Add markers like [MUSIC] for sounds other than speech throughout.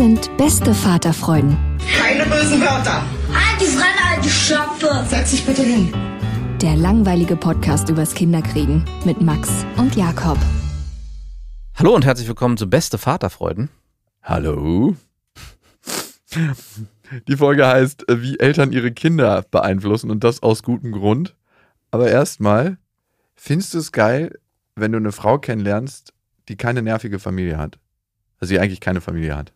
Sind beste Vaterfreuden. Keine bösen Wörter. Alte Fremde, alte Schöpfe. Setz dich bitte hin. Der langweilige Podcast übers Kinderkriegen mit Max und Jakob. Hallo und herzlich willkommen zu Beste Vaterfreuden. Hallo. Die Folge heißt, äh, wie Eltern ihre Kinder beeinflussen und das aus gutem Grund. Aber erstmal, findest du es geil, wenn du eine Frau kennenlernst, die keine nervige Familie hat? Also die eigentlich keine Familie hat.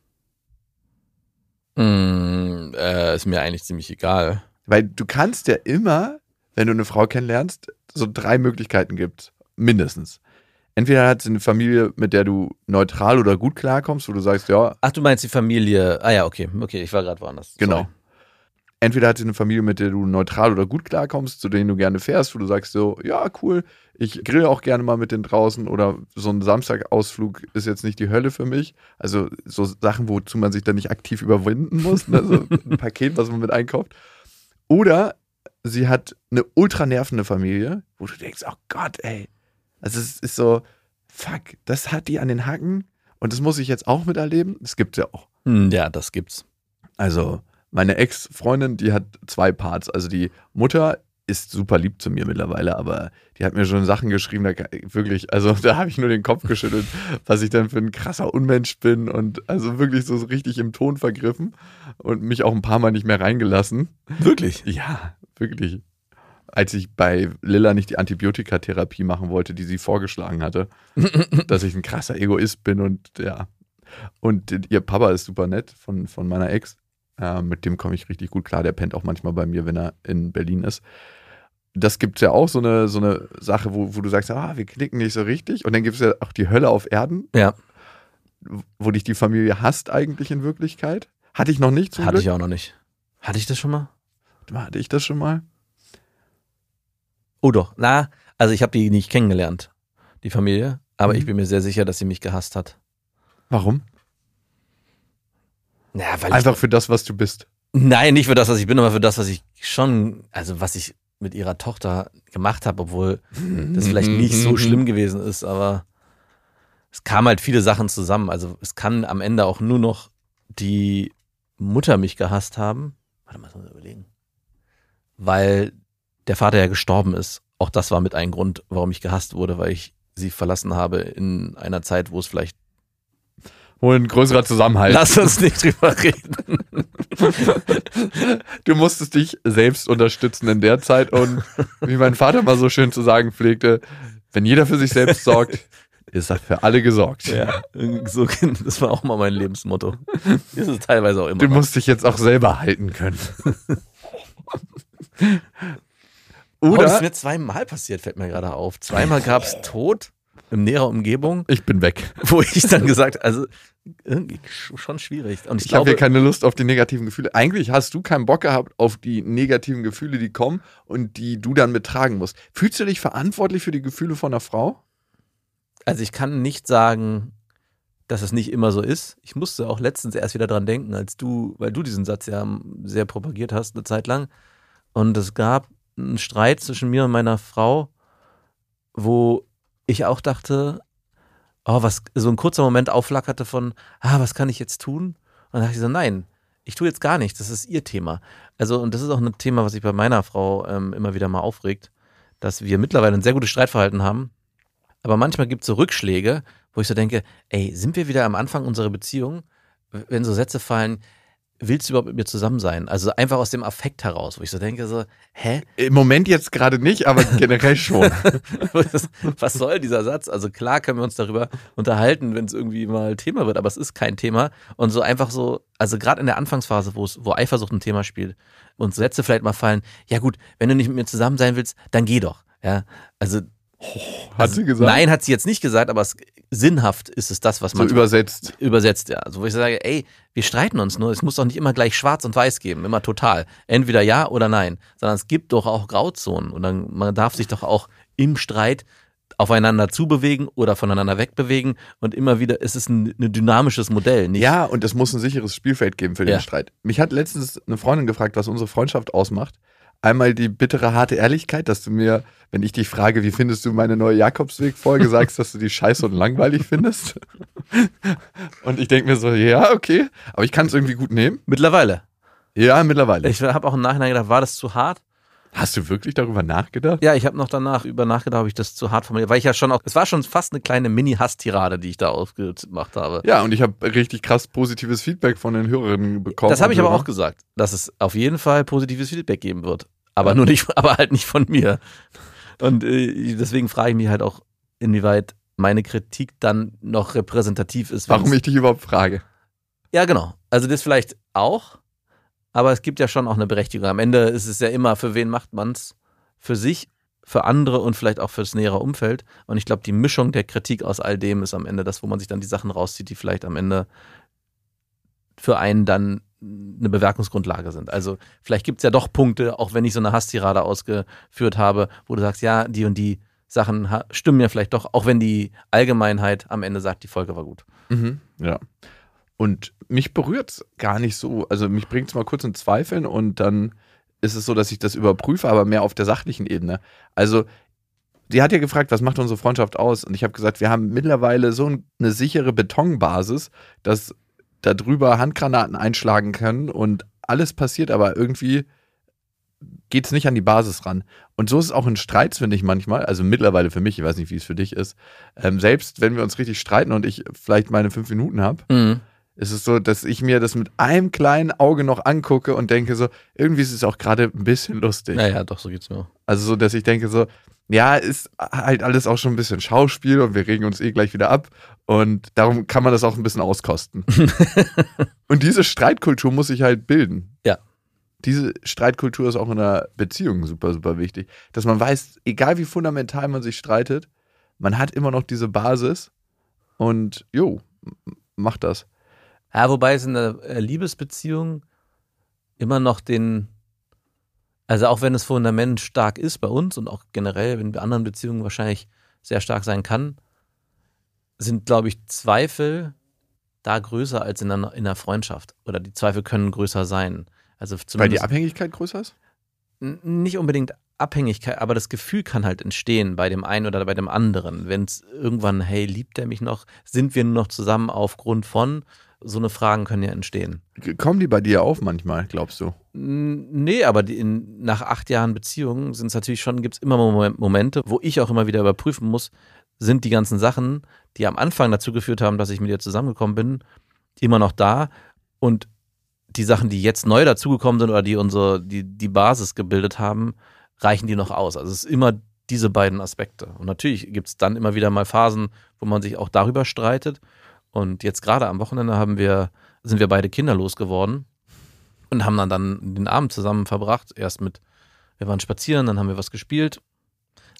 Mm, äh, ist mir eigentlich ziemlich egal. Weil du kannst ja immer, wenn du eine Frau kennenlernst, so drei Möglichkeiten gibt. Mindestens. Entweder hat sie eine Familie, mit der du neutral oder gut klarkommst, wo du sagst, ja, Ach, du meinst die Familie. Ah ja, okay. Okay, ich war gerade woanders. Genau. Entweder hat sie eine Familie, mit der du neutral oder gut klarkommst, zu denen du gerne fährst, wo du sagst so, ja, cool, ich grill auch gerne mal mit denen draußen oder so ein Samstagausflug ist jetzt nicht die Hölle für mich. Also so Sachen, wozu man sich dann nicht aktiv überwinden muss, ne? so [LAUGHS] ein Paket, was man mit einkauft. Oder sie hat eine ultra nervende Familie, wo du denkst, oh Gott, ey. Also es ist so, fuck, das hat die an den Hacken und das muss ich jetzt auch miterleben. Das gibt's ja auch. Hm, ja, das gibt's. Also, meine Ex-Freundin, die hat zwei Parts. Also, die Mutter ist super lieb zu mir mittlerweile, aber die hat mir schon Sachen geschrieben, da wirklich, also [LAUGHS] da habe ich nur den Kopf geschüttelt, was ich dann für ein krasser Unmensch bin und also wirklich so richtig im Ton vergriffen und mich auch ein paar Mal nicht mehr reingelassen. Wirklich? Ja, wirklich. Als ich bei Lilla nicht die Antibiotikatherapie machen wollte, die sie vorgeschlagen hatte, [LAUGHS] dass ich ein krasser Egoist bin und ja. Und ihr Papa ist super nett von, von meiner Ex. Äh, mit dem komme ich richtig gut klar. Der pennt auch manchmal bei mir, wenn er in Berlin ist. Das gibt es ja auch so eine, so eine Sache, wo, wo du sagst, ah, wir klicken nicht so richtig. Und dann gibt es ja auch die Hölle auf Erden, Ja, wo dich die Familie hasst eigentlich in Wirklichkeit. Hatte ich noch nicht hatte Glück. ich auch noch nicht. Hatte ich das schon mal? Hatte ich das schon mal? Oh doch. Na, also ich habe die nicht kennengelernt, die Familie. Aber Mhm. ich bin mir sehr sicher, dass sie mich gehasst hat. Warum? Ja, weil Einfach für das, was du bist. ich, Nein, nicht für das, was ich bin, aber für das, was ich schon, also was ich mit ihrer Tochter gemacht habe, obwohl das vielleicht nicht so schlimm gewesen ist, aber es kamen halt viele Sachen zusammen. Also es kann am Ende auch nur noch die Mutter mich gehasst haben. Warte mal, ich muss mal überlegen. Weil der Vater ja gestorben ist. Auch das war mit ein Grund, warum ich gehasst wurde, weil ich sie verlassen habe in einer Zeit, wo es vielleicht. Ein größerer Zusammenhalt. Lass uns nicht drüber reden. Du musstest dich selbst unterstützen in der Zeit und wie mein Vater mal so schön zu sagen pflegte, wenn jeder für sich selbst sorgt, ist er für alle gesorgt. Ja, so, das war auch mal mein Lebensmotto. Das ist teilweise auch immer. Du musst dich jetzt auch selber halten können. Oh, das ist Oder mir zweimal passiert, fällt mir gerade auf. Zweimal gab es Tod in näherer Umgebung, ich bin weg. wo ich dann gesagt, also irgendwie sch- schon schwierig. Und ich, Ich habe glaube, hier keine Lust auf die negativen Gefühle. Eigentlich hast du keinen Bock gehabt auf die negativen Gefühle, die kommen und die du dann mittragen musst. Fühlst du dich verantwortlich für die Gefühle von einer Frau? also ich kann nicht sagen, dass es nicht immer so ist. Ich musste auch letztens erst wieder dran denken, als du, weil du diesen Satz ja sehr propagiert hast, eine Zeit lang. Und es gab einen Streit zwischen mir und meiner Frau, wo ich auch dachte, oh, was, so ein kurzer Moment aufflackerte von, ah, was kann ich jetzt tun? Und dann dachte ich so, nein, ich tue jetzt gar nichts, das ist ihr Thema. Also, und das ist auch ein Thema, was sich bei meiner Frau ähm, immer wieder mal aufregt, dass wir mittlerweile ein sehr gutes Streitverhalten haben. Aber manchmal gibt es so Rückschläge, wo ich so denke, ey, sind wir wieder am Anfang unserer Beziehung? Wenn so Sätze fallen, willst du überhaupt mit mir zusammen sein? Also einfach aus dem Affekt heraus, wo ich so denke, so, hä? Im Moment jetzt gerade nicht, aber generell schon. [LAUGHS] Was- soll dieser Satz? Also klar können wir uns darüber unterhalten, wenn es irgendwie mal Thema wird, aber es ist kein Thema. Und so einfach so, also gerade in der Anfangsphase, wo es, wo Eifersucht ein Thema spielt und Sätze vielleicht mal fallen, ja gut, wenn du nicht mit mir zusammen sein willst, dann geh doch. Ja, also Hat sie gesagt? Nein, hat sie jetzt nicht gesagt, aber es, sinnhaft ist es das, was So man übersetzt. übersetzt, ja. Also wo ich sage, ey, wir streiten uns nur, es muss doch nicht immer gleich schwarz und weiß geben, immer total. Entweder ja oder nein, sondern es gibt doch auch Grauzonen und dann, man darf sich doch auch im Streit aufeinander zubewegen oder voneinander wegbewegen und immer wieder, es ist ein, ein dynamisches Modell, nicht? Ja, und es muss ein sicheres Spielfeld geben für den Ja. Streit. Mich hat letztens eine Freundin gefragt, was unsere Freundschaft ausmacht. Einmal die bittere, harte Ehrlichkeit, dass du mir, wenn ich dich frage, wie findest du meine neue Jakobsweg-Folge, sagst, dass du die scheiße und langweilig findest. Und ich denke mir so, ja, okay, aber ich kann es irgendwie gut nehmen. Mittlerweile. Ja, mittlerweile. Ich habe auch im Nachhinein gedacht, war das zu hart? Hast du wirklich darüber nachgedacht? Ja, ich habe noch danach über nachgedacht, ob ich das zu hart formuliert, weil ich ja schon auch, es war schon fast eine kleine Mini-Hass-Tirade, die ich da aufgemacht habe. Ja, und ich habe richtig krass positives Feedback von den Hörerinnen bekommen. Das habe ich aber auch gesagt, dass es auf jeden Fall positives Feedback geben wird. Aber nur nicht, aber halt nicht von mir. Und äh, deswegen frage ich mich halt auch, inwieweit meine Kritik dann noch repräsentativ ist. Warum ich dich überhaupt frage. Ja, genau. Also das vielleicht auch, aber es gibt ja schon auch eine Berechtigung. Am Ende ist es ja immer, für wen macht man's? Für sich, für andere und vielleicht auch fürs nähere Umfeld. Und ich glaube, die Mischung der Kritik aus all dem ist am Ende das, wo man sich dann die Sachen rauszieht, die vielleicht am Ende für einen dann eine Bewertungsgrundlage sind. Also vielleicht gibt es ja doch Punkte, auch wenn ich so eine Hasstirade ausgeführt habe, wo du sagst, ja, die und die Sachen stimmen ja vielleicht doch, auch wenn die Allgemeinheit am Ende sagt, die Folge war gut. Mhm, ja. Und mich berührt es gar nicht so. Also mich bringt es mal kurz in Zweifeln und dann ist es so, dass ich das überprüfe, aber mehr auf der sachlichen Ebene. Also, die hat ja gefragt, was macht unsere Freundschaft aus? Und ich habe gesagt, wir haben mittlerweile so ein- eine sichere Betonbasis, dass da drüber Handgranaten einschlagen können und alles passiert, aber irgendwie geht es nicht an die Basis ran. Und so ist es auch in Streits, finde ich manchmal, also mittlerweile für mich, ich weiß nicht, wie es für dich ist, ähm, selbst wenn wir uns richtig streiten und ich vielleicht meine fünf Minuten habe, Mhm. Ist es so, dass ich mir das mit einem kleinen Auge noch angucke und denke so, irgendwie ist es auch gerade ein bisschen lustig. Ja, ja, doch, so geht's mir. auch. Also so, dass ich denke so, ja, ist halt alles auch schon ein bisschen Schauspiel und wir regen uns eh gleich wieder ab und darum kann man das auch ein bisschen auskosten. [LAUGHS] und diese Streitkultur muss sich halt bilden. Ja. Diese Streitkultur ist auch in einer Beziehung super, super wichtig. Dass man weiß, egal wie fundamental man sich streitet, man hat immer noch diese Basis und jo, m- macht das. Ja, wobei es in der äh, Liebesbeziehung immer noch den, also auch wenn das Fundament stark ist bei uns und auch generell, wenn bei anderen Beziehungen wahrscheinlich sehr stark sein kann, sind, glaube ich, Zweifel da größer als in einer, in einer Freundschaft. Oder die Zweifel können größer sein. Also Weil die Abhängigkeit größer ist? Nicht unbedingt Abhängigkeit, aber das Gefühl kann halt entstehen bei dem einen oder bei dem anderen. Wenn es irgendwann, hey, liebt er mich noch? Sind wir nur noch zusammen aufgrund von? So eine Fragen können ja entstehen. Kommen die bei dir auf manchmal, glaubst du? Nee, aber die in, nach acht Jahren Beziehung sind es natürlich schon, gibt es immer Momen- Momente, wo ich auch immer wieder überprüfen muss, sind die ganzen Sachen, die am Anfang dazu geführt haben, dass ich mit dir zusammengekommen bin, immer noch da und die Sachen, die jetzt neu dazugekommen sind oder die unsere, die, die Basis gebildet haben, reichen die noch aus. Also es ist immer diese beiden Aspekte. Und natürlich gibt es dann immer wieder mal Phasen, wo man sich auch darüber streitet. Und jetzt gerade am Wochenende haben wir, sind wir beide kinderlos geworden und haben dann, dann den Abend zusammen verbracht. Erst mit, wir waren spazieren, dann haben wir was gespielt.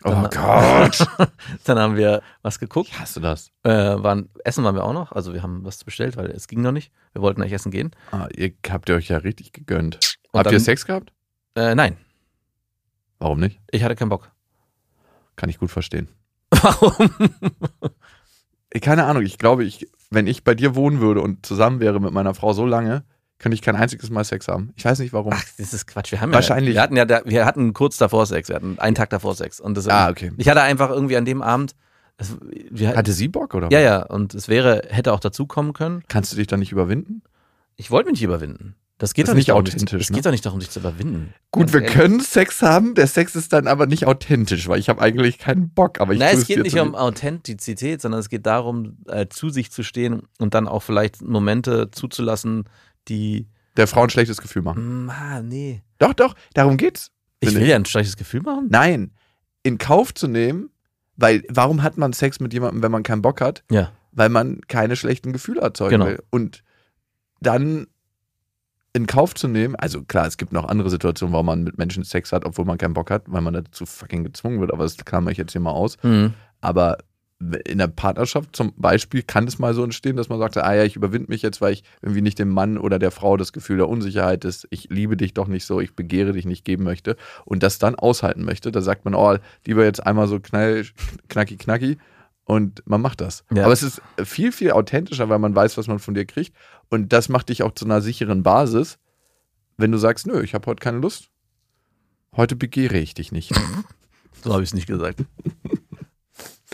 Oh Dann- Gott. [LAUGHS] Dann haben wir was geguckt. Ich hasse das. Äh, waren, essen waren wir auch noch. Also wir haben was bestellt, weil es ging noch nicht. Wir wollten eigentlich essen gehen. Ah, ihr habt ihr euch ja richtig gegönnt. Und habt dann- ihr Sex gehabt? Äh, nein, Warum nicht? ich hatte keinen Bock. Kann ich gut verstehen. [LAUGHS] Warum? Eh, Keine Ahnung, ich glaube, ich, wenn ich bei dir wohnen würde und zusammen wäre mit meiner Frau so lange, könnte ich kein einziges Mal Sex haben. Ich weiß nicht warum. Ach, das ist Quatsch. Wir haben Wahrscheinlich. Ja, wir hatten ja, da, wir hatten kurz davor Sex. Wir hatten einen Tag davor Sex. Und das, ah, okay. ich hatte einfach irgendwie an dem Abend, das, wir, Hatte sie Bock oder? ja, ja. Und es wäre, hätte auch dazu kommen können. Kannst du dich da nicht überwinden? Ich wollte mich nicht überwinden. Das geht Das doch nicht nicht darum, sich- authentisch, Es ne? geht doch nicht darum, sich zu überwinden. Gut, wir ehrlich. können Sex haben, der Sex ist dann aber nicht authentisch, weil ich habe eigentlich keinen Bock, aber ich Nein, es geht nicht um Authentizität, sondern es geht darum, äh, zu sich zu stehen und dann auch vielleicht Momente zuzulassen, die. der Frau ein schlechtes Gefühl machen. Mm, ah, nee. Doch, doch, darum geht's. Ich will ja ein schlechtes Gefühl machen. Nein, in Kauf zu nehmen, weil warum hat man Sex mit jemandem, wenn man keinen Bock hat? Ja. Weil man keine schlechten Gefühle erzeugen Genau. will. Und dann in Kauf zu nehmen, also klar, es gibt noch andere Situationen, warum man mit Menschen Sex hat, obwohl man keinen Bock hat, weil man dazu fucking gezwungen wird, aber das klammer ich jetzt hier mal aus. Mhm. Aber in der Partnerschaft zum Beispiel kann es mal so entstehen, dass man sagt, ah ja, ich überwinde mich jetzt, weil ich irgendwie nicht dem Mann oder der Frau das Gefühl der Unsicherheit ist, ich liebe dich doch nicht so, ich begehre dich nicht geben möchte und das dann aushalten möchte. Da sagt man, oh, lieber jetzt einmal so knall, knacki, knacki und man macht das. Ja. Aber es ist viel, viel authentischer, weil man weiß, was man von dir kriegt und das macht dich auch zu einer sicheren Basis, wenn du sagst, nö, ich habe heute keine Lust. Heute begehre ich dich nicht. [LAUGHS] So habe ich es nicht gesagt.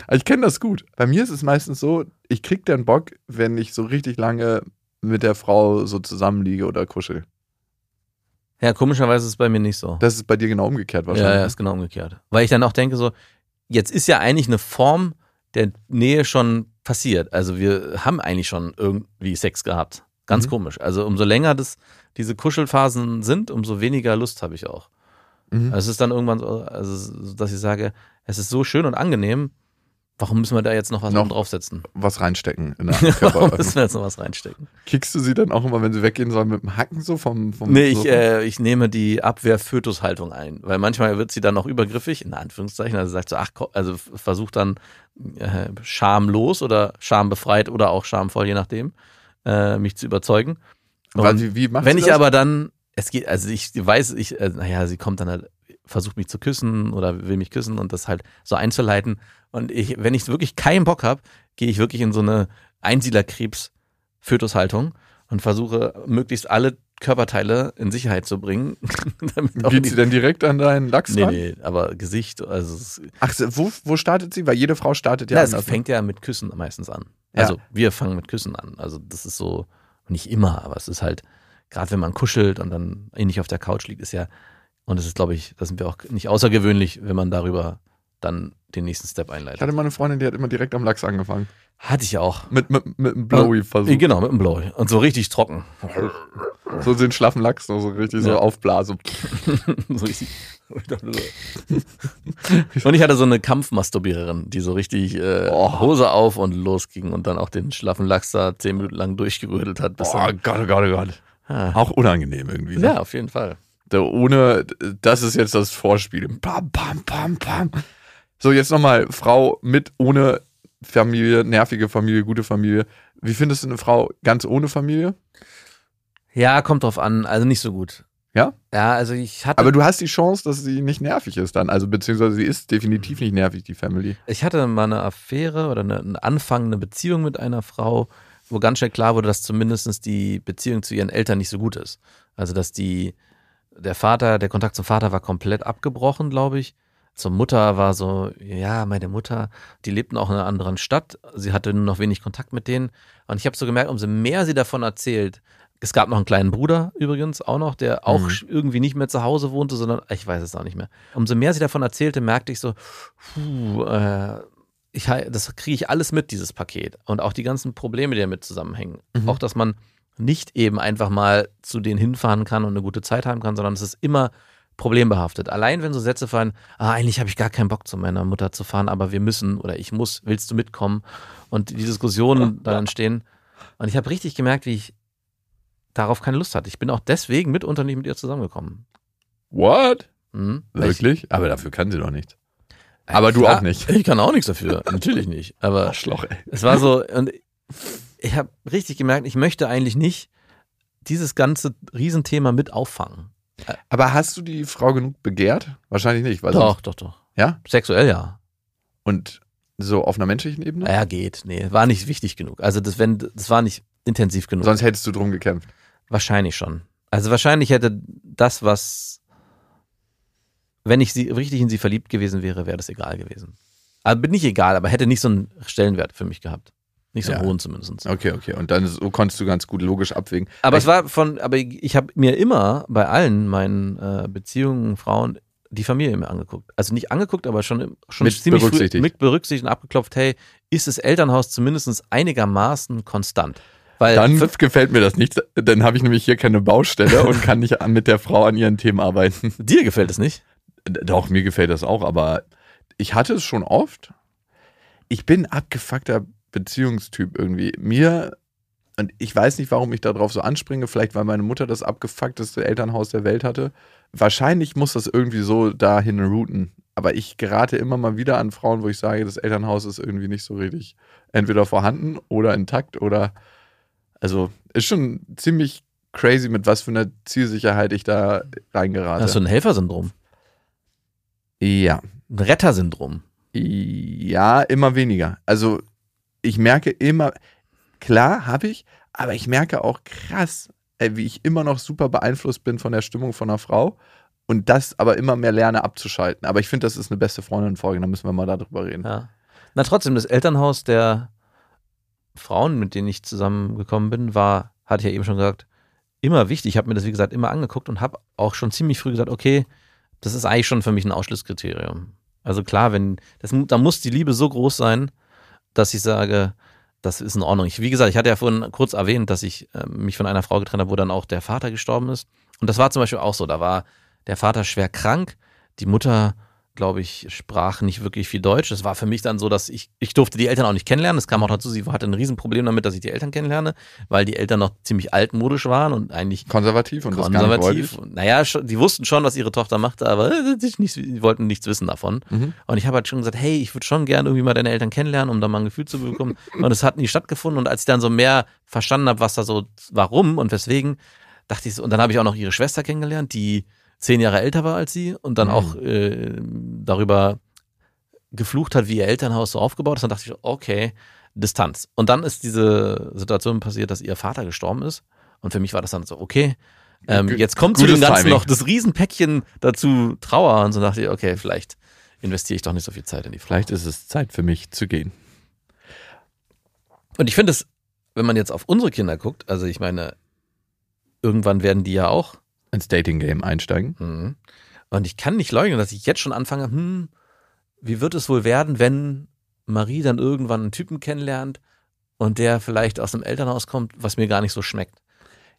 Aber Ich kenne das gut. Bei mir ist es meistens so, ich krieg dann Bock, wenn ich so richtig lange mit der Frau so zusammenliege oder kuschel. Ja, komischerweise ist es bei mir nicht so. Das ist bei dir genau umgekehrt Ja, wahrscheinlich. ja, ist genau umgekehrt. Weil ich dann auch denke, so, jetzt ist ja eigentlich eine Form der Nähe schon passiert. Also wir haben eigentlich schon irgendwie Sex gehabt. Ganz Mhm. komisch. Also umso länger das, diese Kuschelphasen sind, umso weniger Lust habe ich auch. Mhm. Also es ist dann irgendwann so, also, so, dass ich sage, es ist so schön und angenehm, warum müssen wir da jetzt noch was Noch draufsetzen? Was reinstecken in der [LAUGHS] Warum müssen wir jetzt noch was reinstecken? Kickst du sie dann auch immer, wenn sie weggehen sollen, mit dem Hacken so vom, vom Nee, ich, äh, ich nehme die Abwehr-Fötushaltung ein, weil manchmal wird sie dann noch übergriffig, in Anführungszeichen, also sagt so, ach, also versucht dann äh, schamlos oder schambefreit oder auch schamvoll, je nachdem, äh, mich zu überzeugen. Weil wie, wie wenn ich das? aber dann, es geht, also ich weiß, ich, äh, naja, sie kommt dann halt, versucht mich zu küssen oder will mich küssen und das halt so einzuleiten. Und ich, wenn ich wirklich keinen Bock habe, gehe ich wirklich in so eine Einsiedlerkrebs-Fötushaltung und versuche möglichst alle Körperteile in Sicherheit zu bringen. [LAUGHS] Geht sie dann direkt an deinen Lachs Nee, ran? nee, aber Gesicht, also Ach, wo, wo startet sie? Weil jede Frau startet ja ja, anders. ne? fängt ja mit Küssen meistens an. Ja. Also wir fangen mit Küssen an. Also das ist so, nicht immer, aber es ist halt, gerade wenn man kuschelt und dann ähnlich auf der Couch liegt, ist ja, und es ist, glaube ich, da sind wir auch nicht außergewöhnlich, wenn man darüber dann den nächsten Step Ich einleitet. hatte mal eine Freundin, die hat immer direkt am Lachs angefangen. Hatte ich auch. Mit, mit, mit einem Blowy-Versuch. Genau, mit dem Blow. Und so richtig trocken. So den schlaffen Lachs, so, so richtig so Ja. aufblasen. [LAUGHS] so richtig. Und ich hatte so eine Kampfmasturbiererin, die so richtig äh, Oh. Hose auf und losging und dann auch den schlaffen Lachs da zehn Minuten lang durchgerödelt hat. Oh Gott, oh Gott, oh Gott. ah. Auch unangenehm irgendwie. Ne? Ja, auf jeden Fall. Da ohne, das ist jetzt das Vorspiel. Pam, pam, pam, pam. So, jetzt nochmal, Frau mit, ohne Familie, nervige Familie, gute Familie. Wie findest du eine Frau ganz ohne Familie? Ja, kommt drauf an. Also nicht so gut. Ja? Ja, also ich hatte, Aber du hast die Chance, dass sie nicht nervig ist dann. Also, beziehungsweise sie ist definitiv nicht nervig, die Family. ich hatte mal eine Affäre oder eine, einen Anfang, eine Beziehung mit einer Frau, wo ganz schnell klar wurde, dass zumindest die Beziehung zu ihren Eltern nicht so gut ist. Also, dass die, der Vater, der Kontakt zum Vater war komplett abgebrochen, glaube ich. Zur Mutter war so, ja, meine Mutter, die lebten auch in einer anderen Stadt. Sie hatte nur noch wenig Kontakt mit denen. Und ich habe so gemerkt, umso mehr sie davon erzählt, es gab noch einen kleinen Bruder übrigens auch noch, der auch Mhm. irgendwie nicht mehr zu Hause wohnte, sondern ich weiß es auch nicht mehr. Umso mehr sie davon erzählte, merkte ich so, puh, äh, ich, das kriege ich alles mit, dieses Paket. Und auch die ganzen Probleme, die damit zusammenhängen. Mhm. Auch, dass man nicht eben einfach mal zu denen hinfahren kann und eine gute Zeit haben kann, sondern es ist immer problembehaftet. Allein wenn so Sätze fallen, ah, eigentlich habe ich gar keinen Bock zu meiner Mutter zu fahren, aber wir müssen oder ich muss, willst du mitkommen? Und die Diskussionen dann entstehen. Und ich habe richtig gemerkt, wie ich darauf keine Lust hatte. Ich bin auch deswegen mitunter nicht mit ihr zusammengekommen. What? Mhm. Ich- Wirklich? Aber dafür kann sie doch nicht. Äh, Aber du klar, auch nicht. Ich kann auch nichts dafür. Natürlich nicht. Aber Arschloch, ey. es war so, und ich habe richtig gemerkt, ich möchte eigentlich nicht dieses ganze Riesenthema mit auffangen. Aber hast du die Frau genug begehrt? Wahrscheinlich nicht. Weil Doch, doch, doch. Ja? Sexuell ja. Und so auf einer menschlichen Ebene? Ja, geht. Nee, war nicht wichtig genug. Also das, wenn, das war nicht intensiv genug. Sonst hättest du drum gekämpft. Wahrscheinlich schon. Also wahrscheinlich hätte das, was, wenn ich sie richtig in sie verliebt gewesen wäre, wäre das egal gewesen. Also bin nicht egal, aber hätte nicht so einen Stellenwert für mich gehabt. Nicht so Ja. hohen zumindest. Okay, okay. Und dann so konntest du ganz gut logisch abwägen. Aber ich, es war von, aber ich, ich habe mir immer bei allen meinen äh, Beziehungen, Frauen, die Familie immer angeguckt. Also nicht angeguckt, aber schon, schon Mit ziemlich berücksichtigt. früh mit berücksichtigt und abgeklopft, hey, ist das Elternhaus zumindest einigermaßen konstant? Weil dann gefällt mir das nicht. Dann habe ich nämlich hier keine Baustelle und kann nicht mit der Frau an ihren Themen arbeiten. dir gefällt es nicht. Doch, mir gefällt das auch, aber ich hatte es schon oft. Ich bin abgefuckter Beziehungstyp irgendwie. Mir, und ich weiß nicht, warum ich darauf so anspringe, vielleicht weil meine Mutter das abgefuckteste Elternhaus der Welt hatte. Wahrscheinlich muss das irgendwie so dahin routen. Aber ich gerate immer mal wieder an Frauen, wo ich sage, das Elternhaus ist irgendwie nicht so richtig entweder vorhanden oder intakt oder also ist schon ziemlich crazy, mit was für einer Zielsicherheit ich da reingerate. Hast du ein Helfersyndrom? ja. Ein Rettersyndrom? Ja, immer weniger. Also ich merke immer, klar habe ich, aber ich merke auch krass, ey, wie ich immer noch super beeinflusst bin von der Stimmung von einer Frau und das aber immer mehr lerne abzuschalten. Aber ich finde, das ist eine beste Freundin-Folge, da müssen wir mal darüber reden. Ja. Na trotzdem, das Elternhaus der Frauen, mit denen ich zusammengekommen bin, war, hatte ich ja eben schon gesagt, immer wichtig. Ich habe mir das, wie gesagt, immer angeguckt und habe auch schon ziemlich früh gesagt, okay, das ist eigentlich schon für mich ein Ausschlusskriterium. Also klar, wenn, das, da muss die Liebe so groß sein, dass ich sage, das ist in Ordnung. Ich, wie gesagt, ich hatte ja vorhin kurz erwähnt, dass ich äh, mich von einer Frau getrennt habe, wo dann auch der Vater gestorben ist. Und das war zum Beispiel auch so. Da war der Vater schwer krank, die Mutter, glaube ich, sprach nicht wirklich viel Deutsch. Das war für mich dann so, dass ich, ich durfte die Eltern auch nicht kennenlernen. Das kam auch dazu, sie hatte ein Riesenproblem damit, dass ich die Eltern kennenlerne, weil die Eltern noch ziemlich altmodisch waren und eigentlich Konservativ und konservativ. wollte Naja, die wussten schon, was ihre Tochter machte, aber äh, die wollten nichts wissen davon. Mhm. Und ich habe halt schon gesagt, hey, ich würde schon gerne irgendwie mal deine Eltern kennenlernen, um da mal ein Gefühl zu bekommen. [LAUGHS] Und es hat nie stattgefunden. Und als ich dann so mehr verstanden habe, was da so, warum und weswegen, dachte ich so, und dann habe ich auch noch ihre Schwester kennengelernt, die zehn Jahre älter war als sie und dann Mhm. auch äh, darüber geflucht hat, wie ihr Elternhaus so aufgebaut ist. Dann dachte ich, okay, Distanz. Und dann ist diese Situation passiert, dass ihr Vater gestorben ist. Und für mich war das dann so, okay, ähm, jetzt kommt zu dem Ganzen Timing. noch das Riesenpäckchen dazu Trauer. Und so dachte ich, okay, vielleicht investiere ich doch nicht so viel Zeit in die Frau. Vielleicht ist es Zeit für mich zu gehen. Und ich finde es, wenn man jetzt auf unsere Kinder guckt, also ich meine, irgendwann werden die ja auch. Ins Dating-Game einsteigen. Mhm. Und ich kann nicht leugnen, dass ich jetzt schon anfange, hm, wie wird es wohl werden, wenn Marie dann irgendwann einen Typen kennenlernt und der vielleicht aus einem Elternhaus kommt, was mir gar nicht so schmeckt.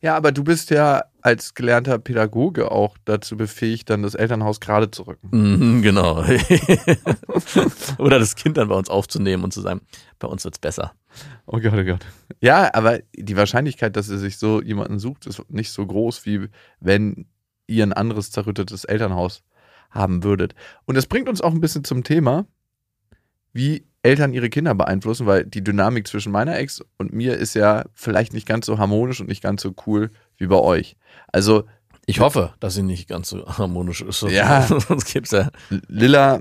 Ja, aber du bist ja als gelernter Pädagoge auch dazu befähigt, dann das Elternhaus gerade zu rücken. Mhm, genau. [LAUGHS] Oder das Kind dann bei uns aufzunehmen und zu sagen, bei uns wird's besser. Oh Gott, oh Gott. Ja, aber die Wahrscheinlichkeit, dass er sich so jemanden sucht, ist nicht so groß, wie wenn ihr ein anderes zerrüttetes Elternhaus haben würdet. Und das bringt uns auch ein bisschen zum Thema, wie Eltern ihre Kinder beeinflussen, weil die Dynamik zwischen meiner Ex und mir ist ja vielleicht nicht ganz so harmonisch und nicht ganz so cool wie bei euch. Also Ich hoffe, dass sie nicht ganz so harmonisch ist. Ja. [LAUGHS] Sonst gibt's ja. Lilla,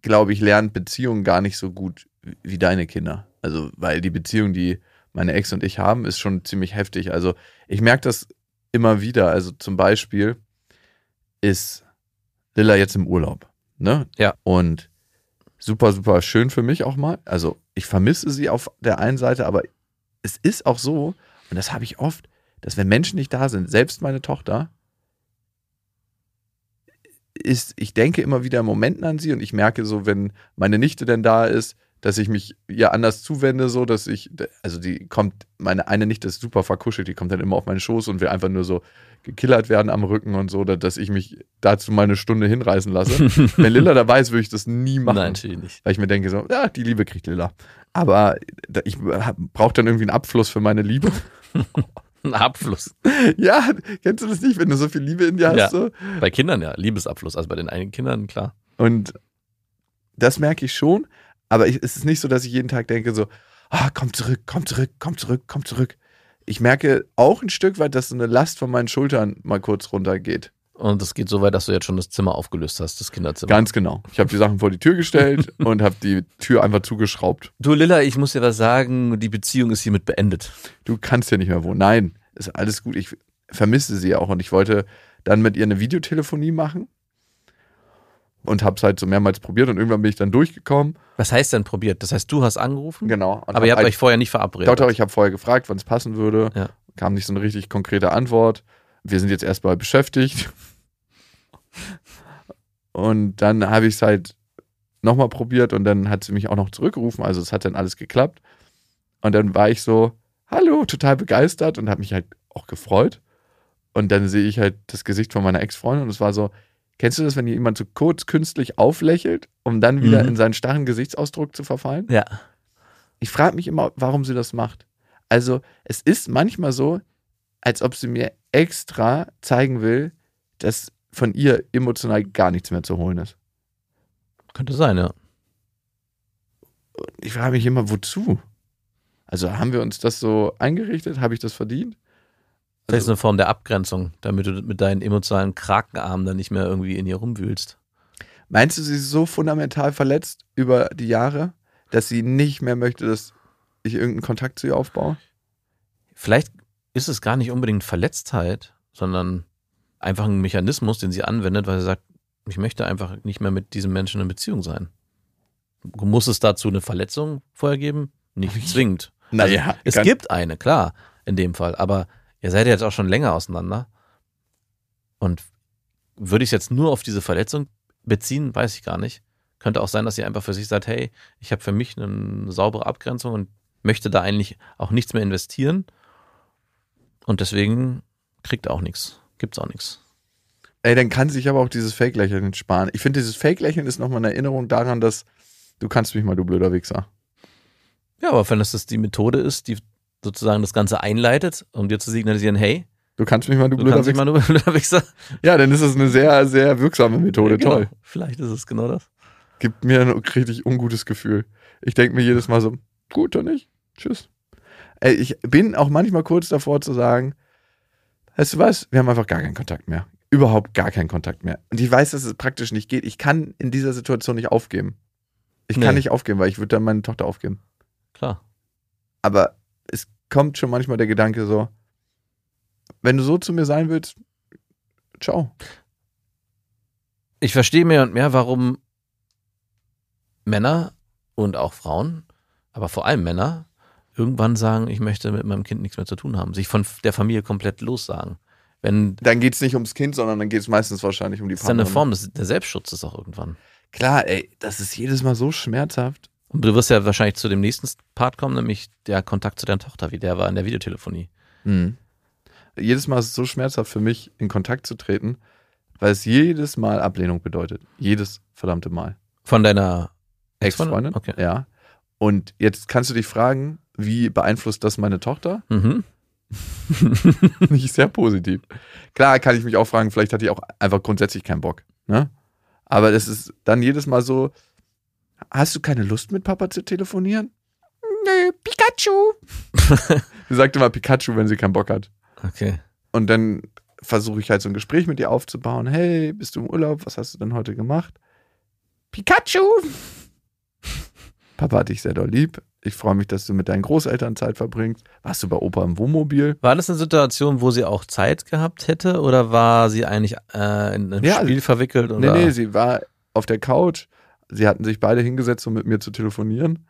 glaube ich, lernt Beziehungen gar nicht so gut wie deine Kinder. Also, weil die Beziehung, die meine Ex und ich haben, ist schon ziemlich heftig. Also, ich merke das immer wieder. Also, zum Beispiel ist Lilla jetzt im Urlaub. Ne? Ja. Und super, super schön für mich auch mal. Also, ich vermisse sie auf der einen Seite, aber es ist auch so, und das habe ich oft, dass wenn Menschen nicht da sind, selbst meine Tochter, ist, ich denke immer wieder in Momenten an sie und ich merke so, wenn meine Nichte denn da ist, dass ich mich ihr anders zuwende, so dass ich, also die kommt, meine eine Nichte ist super verkuschelt, die kommt dann immer auf meinen Schoß und will einfach nur so gekillert werden am Rücken und so, dass ich mich dazu mal eine Stunde hinreißen lasse. [LAUGHS] wenn Lilla dabei ist, würde ich das nie machen. Nein, natürlich nicht. Weil ich mir denke so, ja, die Liebe kriegt Lilla. Aber ich brauche dann irgendwie einen Abfluss für meine Liebe. [LAUGHS] Ein Abfluss. [LAUGHS] ja, kennst du das nicht, wenn du so viel Liebe in dir hast? Ja. So? Bei Kindern ja, Liebesabfluss. Also bei den eigenen Kindern, klar. Und das merke ich schon, aber ich, es ist nicht so, dass ich jeden Tag denke so, ah, komm zurück, komm zurück, komm zurück, komm zurück. Ich merke auch ein Stück weit, dass so eine Last von meinen Schultern mal kurz runtergeht. Und es geht so weit, dass du jetzt schon das Zimmer aufgelöst hast, das Kinderzimmer. Ganz genau. Ich habe die Sachen vor die Tür gestellt [LAUGHS] und habe die Tür einfach zugeschraubt. Du Lilla, ich muss dir was sagen, die Beziehung ist hiermit beendet. Du kannst hier nicht mehr wohnen. Nein, ist alles gut. Ich vermisse sie auch und ich wollte dann mit ihr eine Videotelefonie machen. Und habe es halt so mehrmals probiert und irgendwann bin ich dann durchgekommen. Was heißt denn probiert? Das heißt, du hast angerufen, Genau. Aber ihr hab habt halt- euch vorher nicht verabredet. Doch, doch, ich habe vorher gefragt, wann es passen würde. Ja. Kam nicht so eine richtig konkrete Antwort. Wir sind jetzt erstmal beschäftigt. [LAUGHS] Und dann habe ich es halt nochmal probiert und dann hat sie mich auch noch zurückgerufen. Also es hat dann alles geklappt. Und dann war ich so, hallo, total begeistert und habe mich halt auch gefreut. Und dann sehe ich halt das Gesicht von meiner Ex-Freundin und es war so, kennst du das, wenn jemand so kurz künstlich auflächelt, um dann wieder Mhm. in seinen starren Gesichtsausdruck zu verfallen? Ja. Ich frage mich immer, warum sie das macht. Also, es ist manchmal so, als ob sie mir extra zeigen will, dass von ihr emotional gar nichts mehr zu holen ist. Könnte sein, ja. Ich frage mich immer, wozu? Also, haben wir uns das so eingerichtet? Habe ich das verdient? Das ist eine Form der Abgrenzung, damit du mit deinen emotionalen Krakenarmen dann nicht mehr irgendwie in ihr rumwühlst. Meinst du, sie ist so fundamental verletzt über die Jahre, dass sie nicht mehr möchte, dass ich irgendeinen Kontakt zu ihr aufbaue? Vielleicht ist es gar nicht unbedingt Verletztheit, sondern einfach ein Mechanismus, den sie anwendet, weil sie sagt, ich möchte einfach nicht mehr mit diesem Menschen in Beziehung sein. Muss es dazu eine Verletzung vorher geben? Nicht zwingend. Naja, Also, es gibt eine, klar, in dem Fall. Aber ihr seid ja jetzt auch schon länger auseinander. Und würde ich es jetzt nur auf diese Verletzung beziehen, weiß ich gar nicht. Könnte auch sein, dass sie einfach für sich sagt, hey, ich habe für mich eine saubere Abgrenzung und möchte da eigentlich auch nichts mehr investieren. Und deswegen kriegt auch nichts. Gibt's auch nichts. Ey, dann kann sich aber auch dieses Fake-Lächeln sparen. Ich finde, dieses Fake-Lächeln ist nochmal eine Erinnerung daran, dass du kannst mich mal, du blöder Wichser. Ja, aber wenn das das die Methode ist, die sozusagen das Ganze einleitet, um dir zu signalisieren, hey, Du kannst mich mal, du, du blöder Wichser. mal nur [LAUGHS] blöder Wichser. Ja, dann ist es eine sehr, sehr wirksame Methode. Genau. Toll. Vielleicht ist es genau das. Gibt mir ein richtig ungutes Gefühl. Ich denke mir jedes Mal so, gut oder nicht? Tschüss. Ey, ich bin auch manchmal kurz davor zu sagen, weißt du was, wir haben einfach gar keinen Kontakt mehr. Überhaupt gar keinen Kontakt mehr. Und ich weiß, dass es praktisch nicht geht. Ich kann in dieser Situation nicht aufgeben. Ich kann Nee. nicht aufgeben, weil ich würde dann meine Tochter aufgeben. Klar. Aber es kommt schon manchmal der Gedanke so, wenn du so zu mir sein willst, ciao. Ich verstehe mehr und mehr, warum Männer und auch Frauen, aber vor allem Männer, irgendwann sagen, ich möchte mit meinem Kind nichts mehr zu tun haben, sich von der Familie komplett lossagen. Wenn Dann geht es nicht ums Kind, sondern dann geht es meistens wahrscheinlich um die das ist eine. Form des, der Selbstschutzes auch irgendwann. Klar, ey, das ist jedes Mal so schmerzhaft. Und du wirst ja wahrscheinlich zu dem nächsten Part kommen, nämlich der Kontakt zu deiner Tochter, wie der war in der Videotelefonie. Mhm. Jedes Mal ist es so schmerzhaft für mich, in Kontakt zu treten, weil es jedes Mal Ablehnung bedeutet. Jedes verdammte Mal. Von deiner Ex-Freundin? Okay. Ja. Und jetzt kannst du dich fragen, wie beeinflusst das meine Tochter? Mhm. [LAUGHS] Nicht sehr positiv. Klar kann ich mich auch fragen, vielleicht hat die auch einfach grundsätzlich keinen Bock. Ne? Aber das ist dann jedes Mal so, hast du keine Lust mit Papa zu telefonieren? Nö, Pikachu. [LAUGHS] sie sagt immer Pikachu, wenn sie keinen Bock hat. Okay. Und dann versuche ich halt so ein Gespräch mit ihr aufzubauen. Hey, bist du im Urlaub? Was hast du denn heute gemacht? Pikachu! Papa hat dich sehr doll lieb. Ich freue mich, dass du mit deinen Großeltern Zeit verbringst. Warst du bei Opa im Wohnmobil? War das eine Situation, wo sie auch Zeit gehabt hätte oder war sie eigentlich äh, in ein Ja, Spiel verwickelt? Nee, Oder? nee, sie war auf der Couch. Sie hatten sich beide hingesetzt, um mit mir zu telefonieren.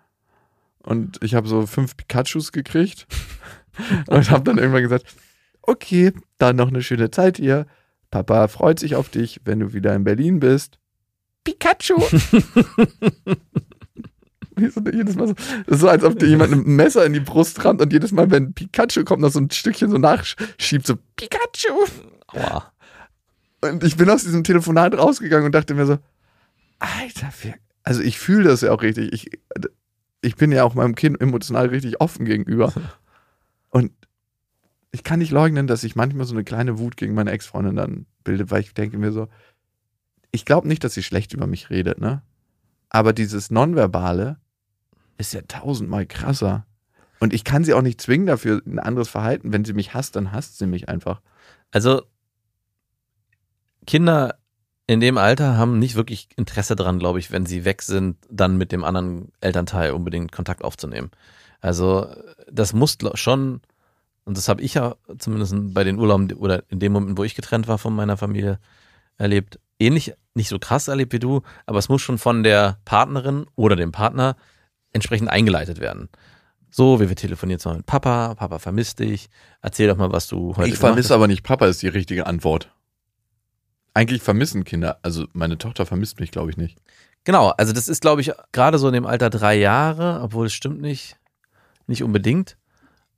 Und ich habe so fünf Pikachus gekriegt. [LAUGHS] und habe dann irgendwann gesagt, okay, dann noch eine schöne Zeit hier. Papa freut sich auf dich, wenn du wieder in Berlin bist. Pikachu! [LAUGHS] Jedes Mal so, das ist so, als ob dir jemand ein Messer in die Brust rammt und jedes Mal, wenn Pikachu kommt, noch so ein Stückchen so nachschiebt, so Pikachu! Aua. Und ich bin aus diesem Telefonat rausgegangen und dachte mir so, Alter, also ich fühle das ja auch richtig. Ich, ich bin ja auch meinem Kind emotional richtig offen gegenüber. [LAUGHS] Und ich kann nicht leugnen, dass ich manchmal so eine kleine Wut gegen meine Ex-Freundin dann bildet, weil ich denke mir so, ich glaube nicht, dass sie schlecht über mich redet, ne? Aber dieses Nonverbale ist ja tausendmal krasser. Und ich kann sie auch nicht zwingen dafür ein anderes Verhalten. Wenn sie mich hasst, dann hasst sie mich einfach. Also Kinder in dem Alter haben nicht wirklich Interesse daran, glaube ich, wenn sie weg sind, dann mit dem anderen Elternteil unbedingt Kontakt aufzunehmen. Also das muss schon, und das habe ich ja zumindest bei den Urlauben oder in dem Moment, wo ich getrennt war von meiner Familie, erlebt, ähnlich, nicht so krass erlebt wie du, aber es muss schon von der Partnerin oder dem Partner entsprechend eingeleitet werden. So, wie wir telefonieren mal mit Papa, Papa vermisst dich, erzähl doch mal, was du heute Ich vermisse aber nicht Papa, ist die richtige Antwort. Eigentlich vermissen Kinder. Also meine Tochter vermisst mich, glaube ich, nicht. Genau, also das ist, glaube ich, gerade so in dem Alter drei Jahre, obwohl es stimmt nicht, nicht unbedingt.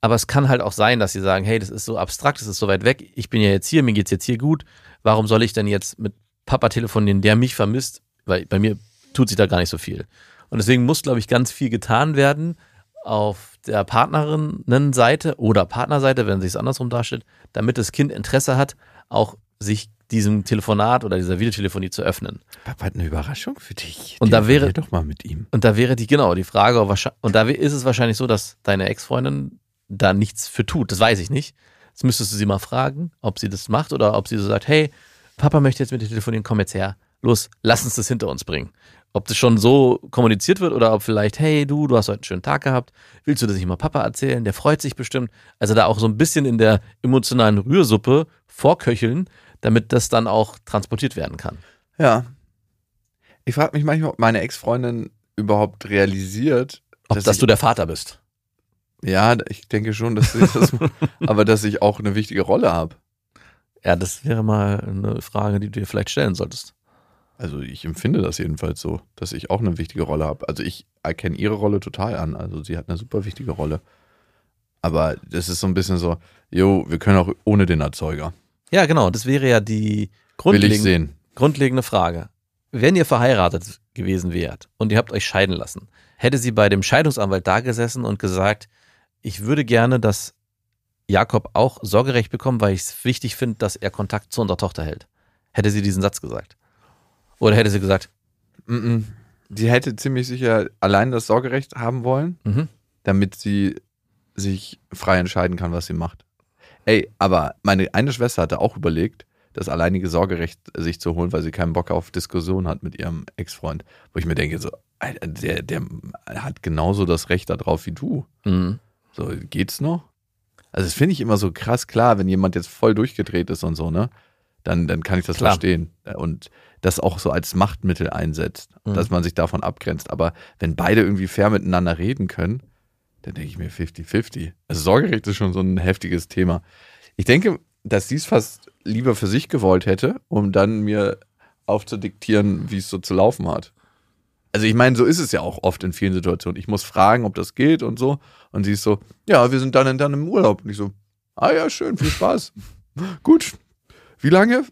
Aber es kann halt auch sein, dass sie sagen, hey, das ist so abstrakt, das ist so weit weg, ich bin ja jetzt hier, mir geht's jetzt hier gut. Warum soll ich denn jetzt mit Papa telefonieren, der mich vermisst? Weil bei mir tut sich da gar nicht so viel. Und deswegen muss, glaube ich, ganz viel getan werden auf der Partnerinnenseite oder Partnerseite, wenn sich es andersrum darstellt, damit das Kind Interesse hat, auch sich diesem Telefonat oder dieser Videotelefonie zu öffnen. Papa hat eine Überraschung für dich. Und da wäre- doch mal mit ihm. Und da wäre die, genau, die Frage, und da ist es wahrscheinlich so, dass deine Ex-Freundin da nichts für tut. Das weiß ich nicht. Jetzt müsstest du sie mal fragen, ob sie das macht oder ob sie so sagt, hey, Papa möchte jetzt mit dir telefonieren, komm jetzt her. Los, lass uns das hinter uns bringen. Ob das schon so kommuniziert wird oder ob vielleicht, hey, du, du hast heute einen schönen Tag gehabt, willst du das nicht mal Papa erzählen? Der freut sich bestimmt. Also da auch so ein bisschen in der emotionalen Rührsuppe vorköcheln, damit das dann auch transportiert werden kann. Ja. Ich frage mich manchmal, ob meine Ex-Freundin überhaupt realisiert, Ob dass dass ich- du der Vater bist. Ja, ich denke schon, dass sie das, [LAUGHS] aber dass ich auch eine wichtige Rolle habe. Ja, das wäre mal eine Frage, die du dir vielleicht stellen solltest. Also ich empfinde das jedenfalls so, dass ich auch eine wichtige Rolle habe. Also ich erkenne ihre Rolle total an. Also sie hat eine super wichtige Rolle. Aber das ist so ein bisschen so, jo, wir können auch ohne den Erzeuger. Ja, genau. Das wäre ja die grundlegende, grundlegende Frage. Wenn ihr verheiratet gewesen wärt und ihr habt euch scheiden lassen, hätte sie bei dem Scheidungsanwalt da gesessen und gesagt, ich würde gerne, dass Jakob auch Sorgerecht bekommt, weil ich es wichtig finde, dass er Kontakt zu unserer Tochter hält. Hätte sie diesen Satz gesagt? Oder hätte sie gesagt, Mhm. Sie hätte ziemlich sicher allein das Sorgerecht haben wollen, mhm, damit sie sich frei entscheiden kann, was sie macht. Ey, aber meine eine Schwester hatte auch überlegt, das alleinige Sorgerecht sich zu holen, weil sie keinen Bock auf Diskussion hat mit ihrem Ex-Freund. Wo ich mir denke, so, Alter, der, der hat genauso das Recht darauf wie du. mhm. So, geht's noch? Also, das finde ich immer so krass klar, wenn jemand jetzt voll durchgedreht ist und so, ne? Dann, dann kann ich das Klar. verstehen. Und das auch so als Machtmittel einsetzt, Mhm. dass man sich davon abgrenzt. Aber wenn beide irgendwie fair miteinander reden können, dann denke ich mir 50-50. Also Sorgerecht ist schon so ein heftiges Thema. Ich denke, dass sie es fast lieber für sich gewollt hätte, um dann mir aufzudiktieren, wie es so zu laufen hat. Also ich meine, so ist es ja auch oft in vielen Situationen. Ich muss fragen, ob das geht und so. Und sie ist so, ja, wir sind dann dann im Urlaub. Und ich so, ah ja, schön, viel Spaß. [LAUGHS] Gut. Wie lange?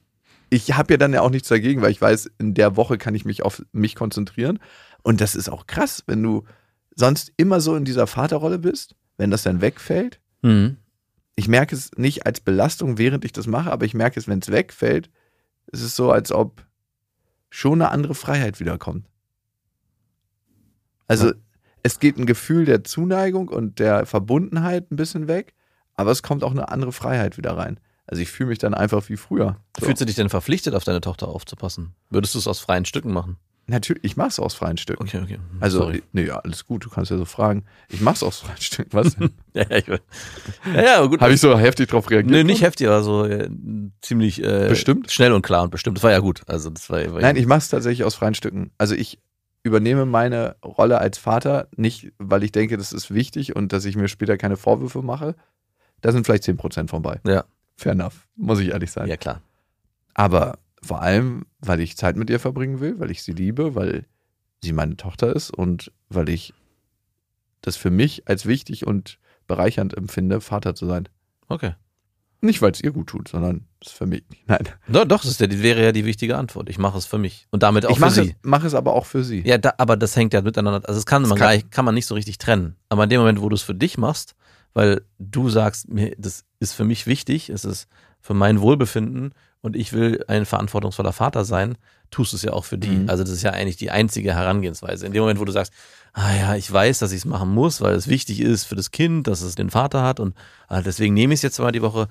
Ich habe ja dann ja auch nichts dagegen, weil ich weiß, in der Woche kann ich mich auf mich konzentrieren. Und das ist auch krass, wenn du sonst immer so in dieser Vaterrolle bist, wenn das dann wegfällt. Mhm. Ich merke es nicht als Belastung, während ich das mache, aber ich merke es, wenn es wegfällt, es ist so, als ob schon eine andere Freiheit wiederkommt. Also Ja. es geht ein Gefühl der Zuneigung und der Verbundenheit ein bisschen weg, aber es kommt auch eine andere Freiheit wieder rein. Also ich fühle mich dann einfach wie früher. So. Fühlst du dich denn verpflichtet, auf deine Tochter aufzupassen? Würdest du es aus freien Stücken machen? Natürlich, ich mache es aus freien Stücken. Okay, okay. Also, Sorry. nee, ja, alles gut, du kannst ja so fragen. Ich mache es aus freien Stücken. Was denn? [LAUGHS] Ja, ja, ich, ja, ja gut. Habe ich so heftig drauf reagiert? Nee, nicht heftig, aber so äh, ziemlich äh, Bestimmt? schnell und klar und bestimmt. Das war ja gut. Also das war, war Nein, ich mache es tatsächlich aus freien Stücken. Also ich übernehme meine Rolle als Vater nicht, weil ich denke, das ist wichtig und dass ich mir später keine Vorwürfe mache. Da sind vielleicht 10% von bei. Ja. Fair enough, muss ich ehrlich sein. ja klar. Aber vor allem, weil ich Zeit mit ihr verbringen will, weil ich sie liebe, weil sie meine Tochter ist und weil ich das für mich als wichtig und bereichernd empfinde, Vater zu sein. Okay. Nicht, weil es ihr gut tut, sondern es ist für mich. [LAUGHS] Nein. Doch, doch, das ist ja, die wäre ja die wichtige Antwort. Ich mache es für mich und damit auch ich für mache sie. es, mach es aber auch für sie. Ja, da, aber das hängt ja miteinander. Also das kann man, kann- gar nicht, kann man nicht so richtig trennen. Aber in dem Moment, wo du es für dich machst, weil du sagst, mir, das ist für mich wichtig, es ist für mein Wohlbefinden und ich will ein verantwortungsvoller Vater sein, tust du es ja auch für die. Mhm. Also das ist ja eigentlich die einzige Herangehensweise. In dem Moment, wo du sagst, ah ja, ich weiß, dass ich es machen muss, weil es wichtig ist für das Kind, dass es den Vater hat und ah, deswegen nehme ich es jetzt mal die Woche,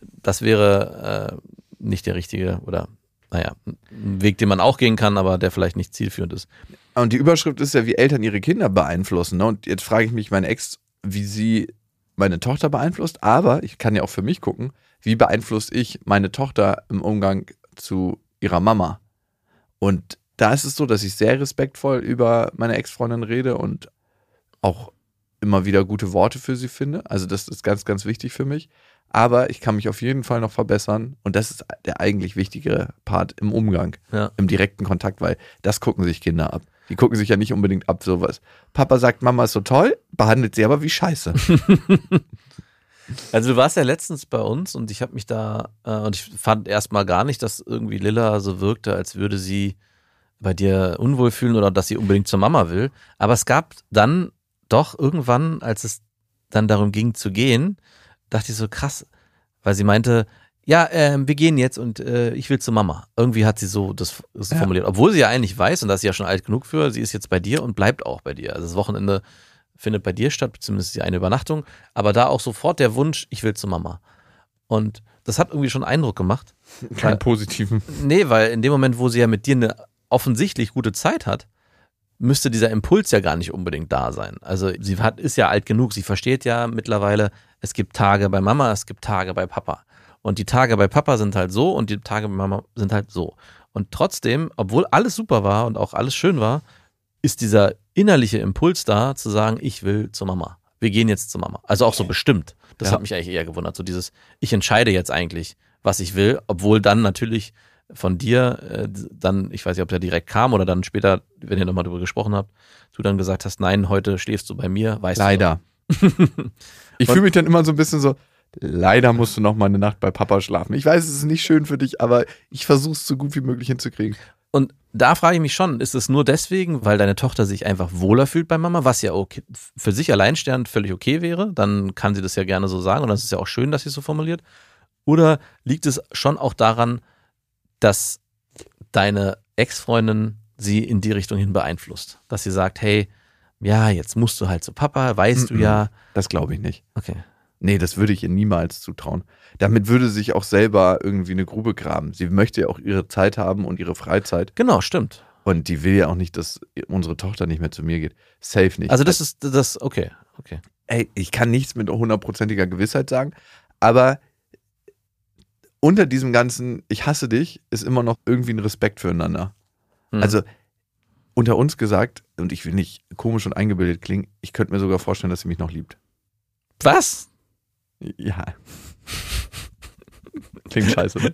das wäre äh, nicht der richtige oder naja, ein Weg, den man auch gehen kann, aber der vielleicht nicht zielführend ist. Und die Überschrift ist ja, wie Eltern ihre Kinder beeinflussen. Ne? Und jetzt frage ich mich meine Ex, wie sie meine Tochter beeinflusst. Aber ich kann ja auch für mich gucken, wie beeinflusst ich meine Tochter im Umgang zu ihrer Mama. Und da ist es so, dass ich sehr respektvoll über meine Ex-Freundin rede und auch immer wieder gute Worte für sie finde. Also das ist ganz, ganz wichtig für mich. Aber ich kann mich auf jeden Fall noch verbessern. Und das ist der eigentlich wichtigere Part im Umgang, Ja. im direkten Kontakt, weil das gucken sich Kinder ab. Die gucken sich ja nicht unbedingt ab, sowas. Papa sagt, Mama ist so toll, behandelt sie aber wie Scheiße. [LAUGHS] Also du warst ja letztens bei uns und ich habe mich da, äh, und ich fand erstmal gar nicht, dass irgendwie Lilla so wirkte, als würde sie bei dir unwohl fühlen oder dass sie unbedingt zur Mama will. Aber es gab dann doch irgendwann, als es dann darum ging zu gehen, dachte ich so krass, weil sie meinte, ja, ähm, wir gehen jetzt und äh, ich will zur Mama. Irgendwie hat sie so das, das Ja. formuliert. Obwohl sie ja eigentlich weiß, und da ist sie ja schon alt genug für, sie ist jetzt bei dir und bleibt auch bei dir. Also das Wochenende findet bei dir statt, beziehungsweise eine Übernachtung. Aber da auch sofort der Wunsch, ich will zur Mama. Und das hat irgendwie schon Eindruck gemacht. Keinen positiven. Nee, weil in dem Moment, wo sie ja mit dir eine offensichtlich gute Zeit hat, müsste dieser Impuls ja gar nicht unbedingt da sein. Also sie hat, ist ja alt genug, sie versteht ja mittlerweile, es gibt Tage bei Mama, es gibt Tage bei Papa. Und die Tage bei Papa sind halt so und die Tage bei Mama sind halt so. Und trotzdem, obwohl alles super war und auch alles schön war, ist dieser innerliche Impuls da, zu sagen, ich will zur Mama. Wir gehen jetzt zur Mama. Also auch so bestimmt. Das Ja. hat mich eigentlich eher gewundert. So dieses, ich entscheide jetzt eigentlich, was ich will, obwohl dann natürlich von dir äh, dann, ich weiß nicht, ob der direkt kam oder dann später, wenn ihr nochmal drüber gesprochen habt, du dann gesagt hast, nein, heute schläfst du bei mir, weißt Leider. [LAUGHS] ich fühle mich dann immer so ein bisschen so, leider musst du noch mal eine Nacht bei Papa schlafen. Ich weiß, es ist nicht schön für dich, aber ich versuche es so gut wie möglich hinzukriegen. Und da frage ich mich schon, ist es nur deswegen, weil deine Tochter sich einfach wohler fühlt bei Mama, was ja okay, für sich alleinstehend völlig okay wäre, dann kann sie das ja gerne so sagen und das ist ja auch schön, dass sie es so formuliert. Oder liegt es schon auch daran, dass deine Ex-Freundin sie in die Richtung hin beeinflusst? Dass sie sagt, hey, ja, jetzt musst du halt zu Papa, weißt du Mhm. ja. Das glaube ich nicht. Okay. Nee, das würde ich ihr niemals zutrauen. Damit würde sie sich auch selber irgendwie eine Grube graben. Sie möchte ja auch ihre Zeit haben und ihre Freizeit. Genau, stimmt. Und die will ja auch nicht, dass unsere Tochter nicht mehr zu mir geht. Safe nicht. Also das ist das, okay, okay. ey, ich kann nichts mit hundertprozentiger Gewissheit sagen, aber unter diesem ganzen Ich hasse dich ist immer noch irgendwie ein Respekt füreinander. Hm. Also unter uns gesagt, und ich will nicht komisch und eingebildet klingen, ich könnte mir sogar vorstellen, dass sie mich noch liebt. Was? Ja. Klingt scheiße. Ne?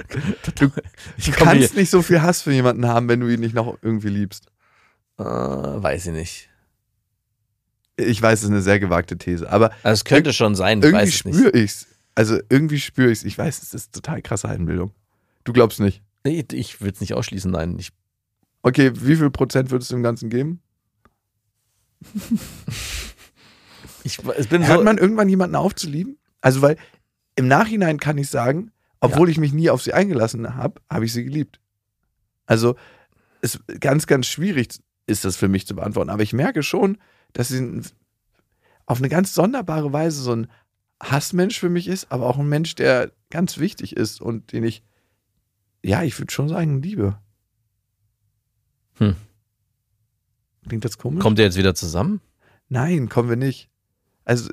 Du, Ich du kannst nicht so viel Hass für jemanden haben, wenn du ihn nicht noch irgendwie liebst. Äh, weiß ich nicht. Ich weiß, es ist eine sehr gewagte These, aber Also es könnte schon sein, ich irgendwie weiß es nicht. spüre ich's. Also irgendwie spüre ich's. Ich weiß, es ist total krasse Einbildung. Du glaubst nicht. Nee, ich würde es nicht ausschließen, nein. Ich, Okay, wie viel Prozent würdest du dem Ganzen geben? [LAUGHS] ich, es bin Hört so, man irgendwann jemanden auf zu lieben? Also, weil im Nachhinein kann ich sagen, obwohl ich mich nie auf sie eingelassen habe, habe ich sie geliebt. Also, es ganz, ganz schwierig ist das für mich zu beantworten. Aber ich merke schon, dass sie auf eine ganz sonderbare Weise so ein Hassmensch für mich ist, aber auch ein Mensch, der ganz wichtig ist und den ich, ja, ich würde schon sagen, liebe. Hm. Klingt das komisch? kommt ihr jetzt wieder zusammen? Nein, kommen wir nicht. Also,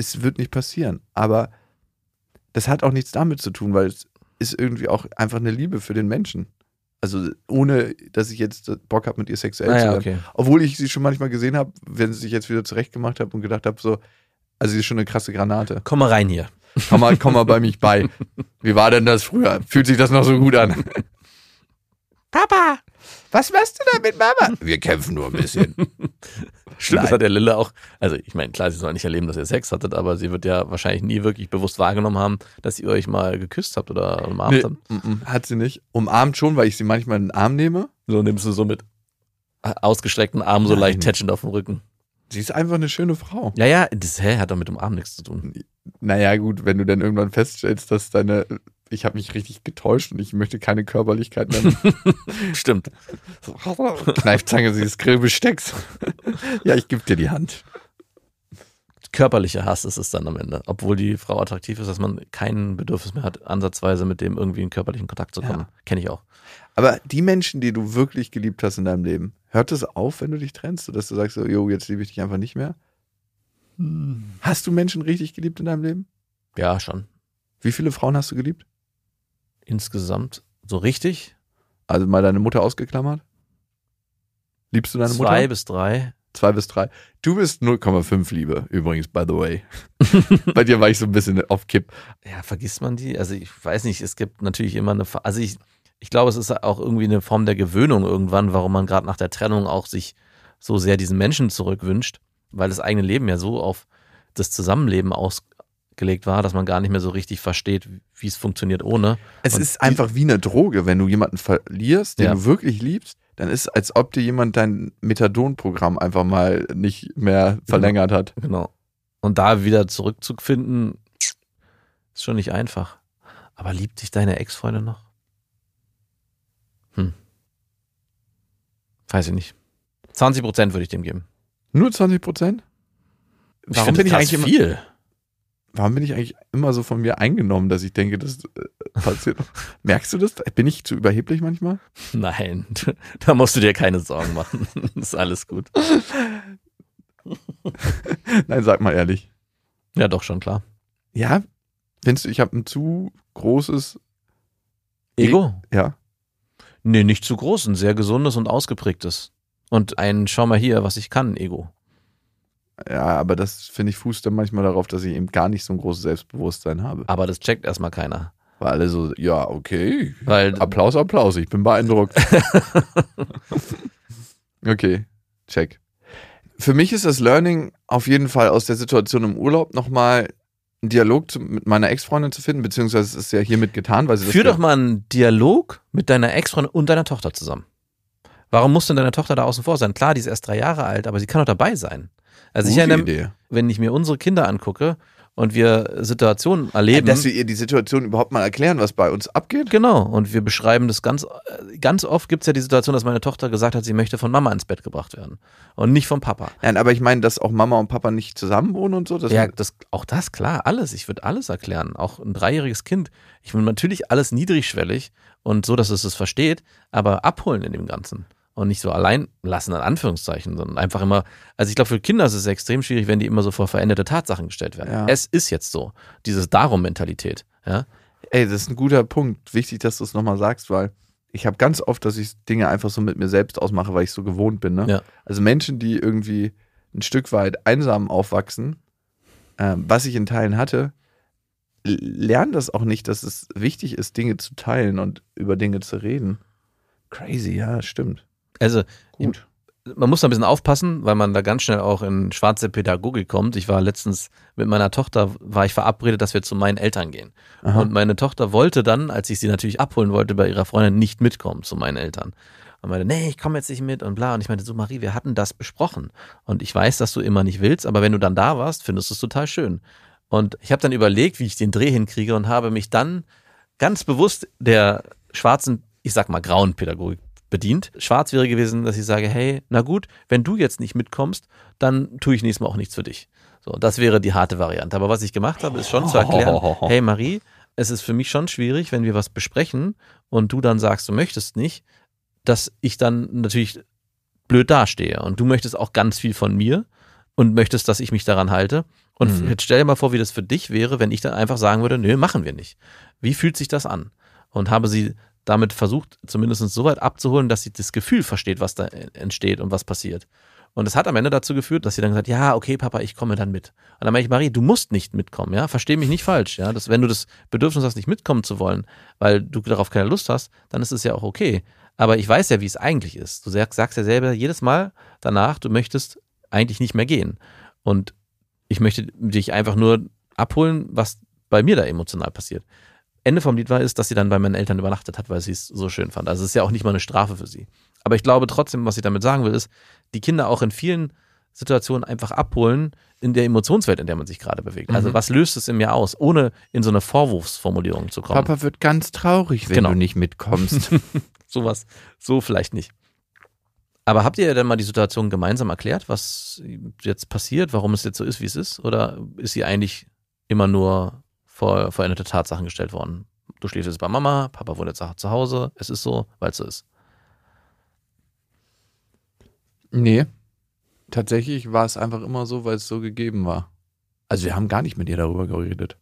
es wird nicht passieren. Aber das hat auch nichts damit zu tun, weil es ist irgendwie auch einfach eine Liebe für den Menschen. Also, ohne dass ich jetzt Bock habe, mit ihr sexuell zu Naja, werden. okay. Obwohl ich sie schon manchmal gesehen habe, wenn sie sich jetzt wieder zurechtgemacht habe und gedacht habe, so, also sie ist schon eine krasse Granate. Komm mal rein hier. Komm mal, komm mal bei mich bei. [LAUGHS] Wie war denn das früher? Fühlt sich das noch so gut an? Papa, was machst du da mit Mama? Wir kämpfen nur ein bisschen. [LAUGHS] Stimmt, das hat der Lille auch. Also, ich meine, klar, sie soll nicht erleben, dass ihr Sex hattet, aber sie wird ja wahrscheinlich nie wirklich bewusst wahrgenommen haben, dass ihr euch mal geküsst habt oder umarmt Nee, habt. mm, hat sie nicht. Umarmt schon, weil ich sie manchmal in den Arm nehme. So nimmst du so mit ausgestreckten Armen so leicht tätschend auf dem Rücken. Sie ist einfach eine schöne Frau. Ja, ja, das hä, hat doch mit dem Arm nichts zu tun. Naja, gut, wenn du dann irgendwann feststellst, dass deine, ich habe mich richtig getäuscht und ich möchte keine Körperlichkeit mehr. [LAUGHS] Stimmt. Kneifzange, sie ist Grillbestecks. ja, ich gebe dir die Hand. Körperlicher Hass ist es dann am Ende. Obwohl die Frau attraktiv ist, dass man kein Bedürfnis mehr hat, ansatzweise mit dem irgendwie in körperlichen Kontakt zu kommen. Ja. Kenne ich auch. Aber die Menschen, die du wirklich geliebt hast in deinem Leben, hört es auf, wenn du dich trennst, sodass du sagst, so, jo, jetzt liebe ich dich einfach nicht mehr? Hast du Menschen richtig geliebt in deinem Leben? Ja, schon. Wie viele Frauen hast du geliebt? Insgesamt so richtig. Also mal deine Mutter ausgeklammert? Liebst du deine Zwei Mutter? bis drei. Zwei bis drei. Du bist 0,5 Liebe, übrigens, by the way. [LAUGHS] Bei dir war ich so ein bisschen auf Kipp. Ja, vergisst man die? Also ich weiß nicht, es gibt natürlich immer eine, also ich, ich glaube, es ist auch irgendwie eine Form der Gewöhnung irgendwann, warum man gerade nach der Trennung auch sich so sehr diesen Menschen zurückwünscht, weil das eigene Leben ja so auf das Zusammenleben ausgelegt war, dass man gar nicht mehr so richtig versteht, wie es funktioniert ohne. Es Und ist einfach wie eine Droge, wenn du jemanden verlierst, den Ja. du wirklich liebst, dann ist es, als ob dir jemand dein Methadon-Programm einfach mal nicht mehr verlängert hat. Genau. Und da wieder zurückzufinden, ist schon nicht einfach. Aber liebt dich deine Ex-Freundin noch? Hm. Weiß ich nicht. 20 Prozent würde ich dem geben. Nur 20 Prozent? Ich Warum finde bin ich eigentlich immer- viel? Warum bin ich eigentlich immer so von mir eingenommen, dass ich denke, das äh, passiert? [LAUGHS] Merkst du das? Bin ich zu überheblich manchmal? Nein, [LAUGHS] da musst du dir keine Sorgen machen. [LAUGHS] ist alles gut. Nein, sag mal ehrlich. Ja, doch schon klar. Ja, findest du, ich habe ein zu großes, Ego? ja, Nee, nicht zu groß, ein sehr gesundes und ausgeprägtes. Und ein Schau mal hier, was ich kann, Ego. Ja, aber das finde ich fußt dann manchmal darauf, dass ich eben gar nicht so ein großes Selbstbewusstsein habe. Aber das checkt erstmal keiner. Weil alle so, ja, okay, Weil Applaus, Applaus, ich bin beeindruckt. [LAUGHS] okay, check. Für mich ist das Learning auf jeden Fall aus der Situation im Urlaub nochmal einen Dialog zu, mit meiner Ex-Freundin zu finden, beziehungsweise es ist ja hiermit getan, weil sie Führ doch mal einen Dialog mit deiner Ex-Freundin und deiner Tochter zusammen. Warum muss denn deine Tochter da außen vor sein? Klar, die ist erst drei Jahre alt, aber sie kann doch dabei sein. Also ich Gute erinnere, Idee. wenn ich mir unsere Kinder angucke und wir Situationen erleben. Dass wir ihr die Situation überhaupt mal erklären, was bei uns abgeht. Genau, und wir beschreiben das ganz, ganz oft gibt es ja die Situation, dass meine Tochter gesagt hat, sie möchte von Mama ins Bett gebracht werden und nicht vom Papa. Nein, aber ich meine, dass auch Mama und Papa nicht zusammen wohnen und so. Das Ja, das, auch das, klar, alles. Ich würde alles erklären. Auch ein dreijähriges Kind. Ich will natürlich alles niedrigschwellig und so, dass es es versteht, aber abholen in dem Ganzen. Und nicht so allein lassen, in Anführungszeichen, sondern einfach immer. Also ich glaube, für Kinder ist es extrem schwierig, wenn die immer so vor veränderte Tatsachen gestellt werden. Ja. Es ist jetzt so. Diese Darum-Mentalität. Ja? Ey, das ist ein guter Punkt. Wichtig, dass du es nochmal sagst, weil ich habe ganz oft, dass ich Dinge einfach so mit mir selbst ausmache, weil ich so gewohnt bin. Ne? Ja. Also Menschen, die irgendwie ein Stück weit einsam aufwachsen, ähm, was ich in Teilen hatte, lernen das auch nicht, dass es wichtig ist, Dinge zu teilen und über Dinge zu reden. Crazy, ja, stimmt. Also Gut. man muss da ein bisschen aufpassen, weil man da ganz schnell auch in schwarze Pädagogik kommt. Ich war letztens mit meiner Tochter, war ich verabredet, dass wir zu meinen Eltern gehen. Aha. Und meine Tochter wollte dann, als ich sie natürlich abholen wollte bei ihrer Freundin, nicht mitkommen zu meinen Eltern. Und meinte, nee, ich komme jetzt nicht mit und bla. Und ich meinte, so Marie, wir hatten das besprochen. Und ich weiß, dass du immer nicht willst, aber wenn du dann da warst, findest du es total schön. Und ich habe dann überlegt, wie ich den Dreh hinkriege und habe mich dann ganz bewusst der schwarzen, ich sag mal grauen Pädagogik bedient. Schwarz wäre gewesen, dass ich sage, hey, na gut, wenn du jetzt nicht mitkommst, dann tue ich nächstes Mal auch nichts für dich. So, das wäre die harte Variante. Aber was ich gemacht habe, ist schon zu erklären, [LAUGHS] hey Marie, es ist für mich schon schwierig, wenn wir was besprechen und du dann sagst, du möchtest nicht, dass ich dann natürlich blöd dastehe. Und du möchtest auch ganz viel von mir und möchtest, dass ich mich daran halte. Und Mhm. jetzt stell dir mal vor, wie das für dich wäre, wenn ich dann einfach sagen würde, nö, machen wir nicht. Wie fühlt sich das an? Und habe sie damit versucht, zumindest so weit abzuholen, dass sie das Gefühl versteht, was da entsteht und was passiert. Und es hat am Ende dazu geführt, dass sie dann gesagt, ja, okay, Papa, ich komme dann mit. Und dann meine ich, Marie, du musst nicht mitkommen, ja, versteh mich nicht falsch, ja, dass, wenn du das Bedürfnis hast, nicht mitkommen zu wollen, weil du darauf keine Lust hast, dann ist es ja auch okay. Aber ich weiß ja, wie es eigentlich ist. Du sagst, sagst ja selber jedes Mal danach, du möchtest eigentlich nicht mehr gehen. Und ich möchte dich einfach nur abholen, was bei mir da emotional passiert. Ende vom Lied war ist, dass sie dann bei meinen Eltern übernachtet hat, weil sie es so schön fand. Also es ist ja auch nicht mal eine Strafe für sie. Aber ich glaube trotzdem, was ich damit sagen will, ist, die Kinder auch in vielen Situationen einfach abholen in der Emotionswelt, in der man sich gerade bewegt. Also Mhm. was löst es in mir aus, ohne in so eine Vorwurfsformulierung zu kommen. Papa wird ganz traurig, wenn Genau. du nicht mitkommst. [LAUGHS] Sowas, so vielleicht nicht. Aber habt ihr denn mal die Situation gemeinsam erklärt, was jetzt passiert, warum es jetzt so ist, wie es ist? Oder ist sie eigentlich immer nur vor veränderte Tatsachen gestellt worden? Du schläfst jetzt bei Mama, Papa wohnt jetzt zu Hause, es ist so, weil es so ist. nee. Tatsächlich war es einfach immer so, weil es so gegeben war. Also wir haben gar nicht mit ihr darüber geredet.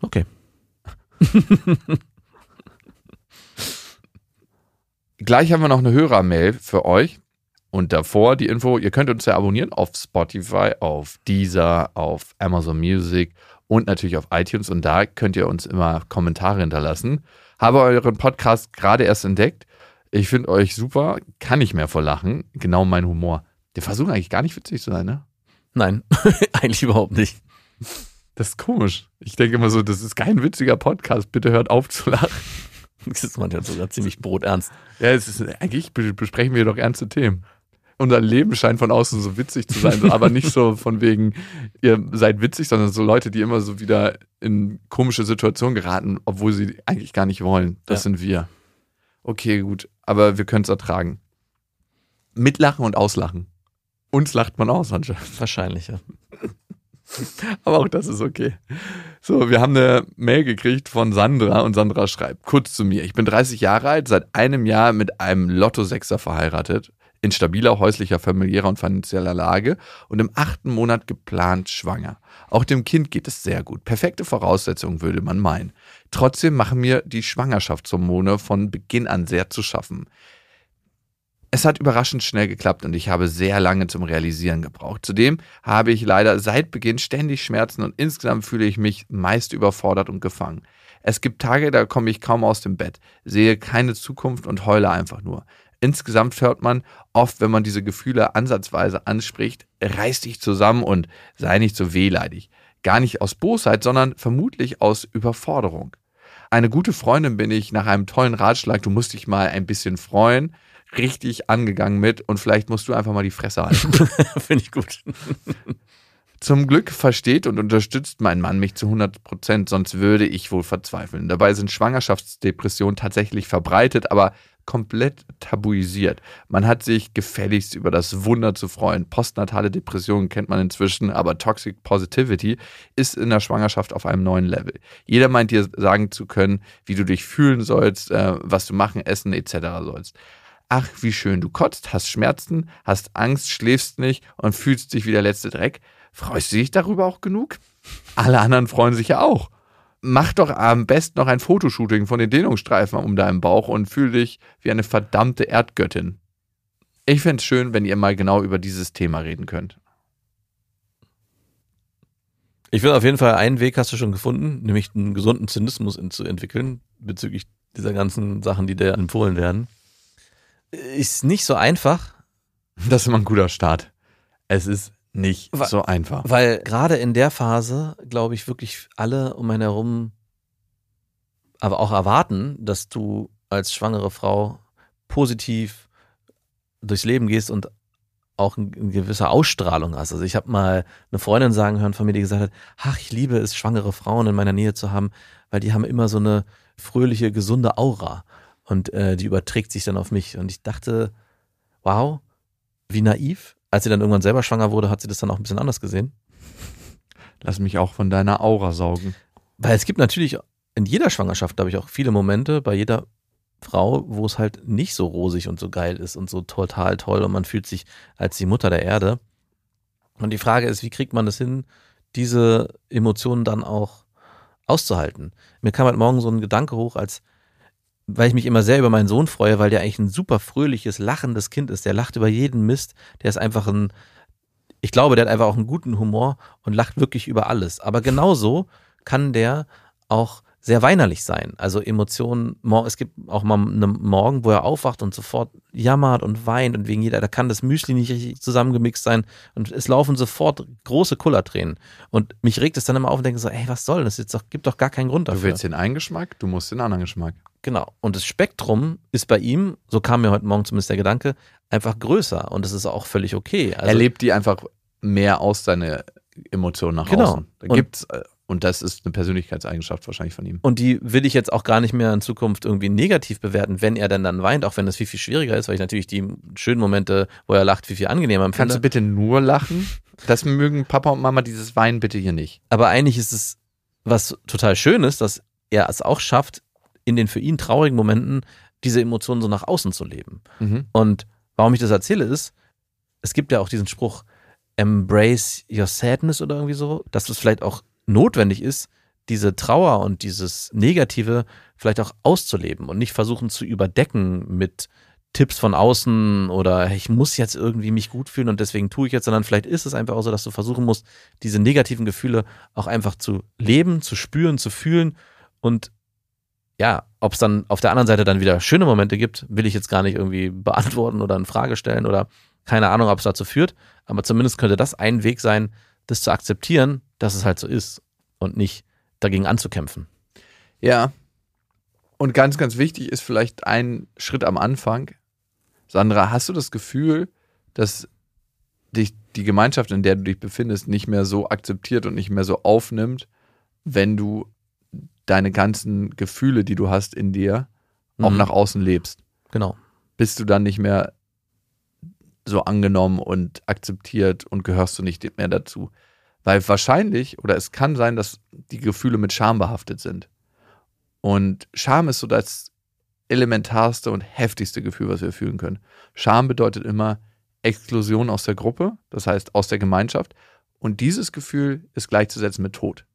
Okay. [LAUGHS] Gleich haben wir noch eine Hörermail für euch. Und davor die Info, ihr könnt uns ja abonnieren auf Spotify, auf Deezer, auf Amazon Music und natürlich auf iTunes. Und da könnt ihr uns immer Kommentare hinterlassen. Habe euren Podcast gerade erst entdeckt. Ich finde euch super, kann nicht mehr vor Lachen. Genau mein Humor. Der versucht eigentlich gar nicht witzig zu sein, ne? Nein, [LAUGHS] eigentlich überhaupt nicht. Das ist komisch. Ich denke immer so, das ist kein witziger Podcast. Bitte hört auf zu lachen. [LAUGHS] Das ist manchmal sogar ziemlich broternst. Ja, es ist, eigentlich besprechen wir doch ernste Themen. Unser Leben scheint von außen so witzig zu sein, aber nicht so von wegen, ihr seid witzig, sondern so Leute, die immer so wieder in komische Situationen geraten, obwohl sie eigentlich gar nicht wollen. Das Ja. sind wir. Okay, gut, aber wir können es ertragen. Mitlachen und auslachen. Uns lacht man aus anscheinend. Wahrscheinlich, ja. [LAUGHS] Aber auch das ist okay. So, wir haben eine Mail gekriegt von Sandra und Sandra schreibt kurz zu mir. Ich bin 30 Jahre alt, seit einem Jahr mit einem Lotto-Sechser verheiratet, in stabiler häuslicher, familiärer und finanzieller Lage und im achten Monat geplant schwanger. Auch dem Kind geht es sehr gut. Perfekte Voraussetzungen würde man meinen. Trotzdem machen mir die Schwangerschaftshormone von Beginn an sehr zu schaffen. Es hat überraschend schnell geklappt und ich habe sehr lange zum Realisieren gebraucht. Zudem habe ich leider seit Beginn ständig Schmerzen und insgesamt fühle ich mich meist überfordert und gefangen. Es gibt Tage, da komme ich kaum aus dem Bett, sehe keine Zukunft und heule einfach nur. Insgesamt hört man oft, wenn man diese Gefühle ansatzweise anspricht, reiß dich zusammen und sei nicht so wehleidig. Gar nicht aus Bosheit, sondern vermutlich aus Überforderung. Eine gute Freundin bin ich nach einem tollen Ratschlag, du musst dich mal ein bisschen freuen, richtig angegangen mit und vielleicht musst du einfach mal die Fresse halten. [LAUGHS] Finde ich gut. Zum Glück versteht und unterstützt mein Mann mich zu 100 Prozent, sonst würde ich wohl verzweifeln. Dabei sind Schwangerschaftsdepressionen tatsächlich verbreitet, aber komplett tabuisiert. Man hat sich gefälligst über das Wunder zu freuen. Postnatale Depressionen kennt man inzwischen, aber Toxic Positivity ist in der Schwangerschaft auf einem neuen Level. Jeder meint dir sagen zu können, wie du dich fühlen sollst, äh, was du machen, essen etc. sollst. Ach, wie schön, du kotzt, hast Schmerzen, hast Angst, schläfst nicht und fühlst dich wie der letzte Dreck. Freust du dich darüber auch genug? Alle anderen freuen sich ja auch. Mach doch am besten noch ein Fotoshooting von den Dehnungsstreifen um deinem Bauch und fühl dich wie eine verdammte Erdgöttin. Ich fände es schön, wenn ihr mal genau über dieses Thema reden könnt. Ich finde auf jeden Fall, einen Weg hast du schon gefunden, nämlich einen gesunden Zynismus zu entwickeln bezüglich dieser ganzen Sachen, die dir empfohlen werden. Ist nicht so einfach, Das ist immer ein guter Start. Es ist nicht Wa- so einfach. weil gerade in der Phase, glaube ich, wirklich alle um einen herum aber auch erwarten, dass du als schwangere Frau positiv durchs Leben gehst und auch eine gewisse Ausstrahlung hast. Also ich habe mal eine Freundin sagen hören von mir, die gesagt hat, ach, ich liebe es, schwangere Frauen in meiner Nähe zu haben, weil die haben immer so eine fröhliche, gesunde Aura und äh, die überträgt sich dann auf mich. Und ich dachte, wow, wie naiv. Als sie dann irgendwann selber schwanger wurde, hat sie das dann auch ein bisschen anders gesehen. Lass mich auch von deiner Aura saugen. Weil es gibt natürlich in jeder Schwangerschaft, glaube ich, auch viele Momente bei jeder Frau, wo es halt nicht so rosig und so geil ist und so total toll und man fühlt sich als die Mutter der Erde. Und die Frage ist, wie kriegt man das hin, diese Emotionen dann auch auszuhalten? Mir kam halt morgen so ein Gedanke hoch, als weil ich mich immer sehr über meinen Sohn freue, weil der eigentlich ein super fröhliches, lachendes Kind ist. Der lacht über jeden Mist. Der ist einfach ein, ich glaube, der hat einfach auch einen guten Humor und lacht wirklich über alles. Aber genauso kann der auch sehr weinerlich sein. Also Emotionen, es gibt auch mal einen Morgen, wo er aufwacht und sofort jammert und weint und wegen jeder, da kann das Müsli nicht richtig zusammengemixt sein und es laufen sofort große Kullertränen. Und mich regt es dann immer auf und denke so, ey, was soll das? Jetzt doch, gibt doch gar keinen Grund Du dafür. willst den einen Geschmack, du musst den anderen Geschmack. Genau. Und das Spektrum ist bei ihm, so kam mir heute Morgen zumindest der Gedanke, einfach größer. Und das ist auch völlig okay. Also, er lebt die einfach mehr aus, seine Emotionen nach Genau. außen. Da Und- gibt's, äh, und das ist eine Persönlichkeitseigenschaft wahrscheinlich von ihm. Und die will ich jetzt auch gar nicht mehr in Zukunft irgendwie negativ bewerten, wenn er denn dann weint, auch wenn das viel, viel schwieriger ist, weil ich natürlich die schönen Momente, wo er lacht, viel, viel angenehmer empfinde. Kannst du bitte nur lachen? Das mögen Papa und Mama dieses Weinen bitte hier nicht. Aber eigentlich ist es was total Schönes, dass er es auch schafft, in den für ihn traurigen Momenten diese Emotionen so nach außen zu leben. Mhm. Und warum ich das erzähle, ist, es gibt ja auch diesen Spruch, embrace your sadness oder irgendwie so, dass es vielleicht auch notwendig ist, diese Trauer und dieses Negative vielleicht auch auszuleben und nicht versuchen zu überdecken mit Tipps von außen oder ich muss jetzt irgendwie mich gut fühlen und deswegen tue ich jetzt, sondern vielleicht ist es einfach auch so, dass du versuchen musst, diese negativen Gefühle auch einfach zu leben, zu spüren, zu fühlen und ja, ob es dann auf der anderen Seite dann wieder schöne Momente gibt, will ich jetzt gar nicht irgendwie beantworten oder in Frage stellen oder keine Ahnung, ob es dazu führt, aber zumindest könnte das ein Weg sein, das zu akzeptieren, dass es halt so ist und nicht dagegen anzukämpfen. Ja. Und ganz, ganz wichtig ist vielleicht ein Schritt am Anfang. Sandra, hast du das Gefühl, dass dich die Gemeinschaft, in der du dich befindest, nicht mehr so akzeptiert und nicht mehr so aufnimmt, wenn du deine ganzen Gefühle, die du hast in dir, auch Mhm. nach außen lebst? Genau. Bist du dann nicht mehr so angenommen und akzeptiert und gehörst du nicht mehr dazu? Weil wahrscheinlich oder es kann sein, dass die Gefühle mit Scham behaftet sind. Und Scham ist so das elementarste und heftigste Gefühl, was wir fühlen können. Scham bedeutet immer Exklusion aus der Gruppe, das heißt aus der Gemeinschaft. Und dieses Gefühl ist gleichzusetzen mit Tod,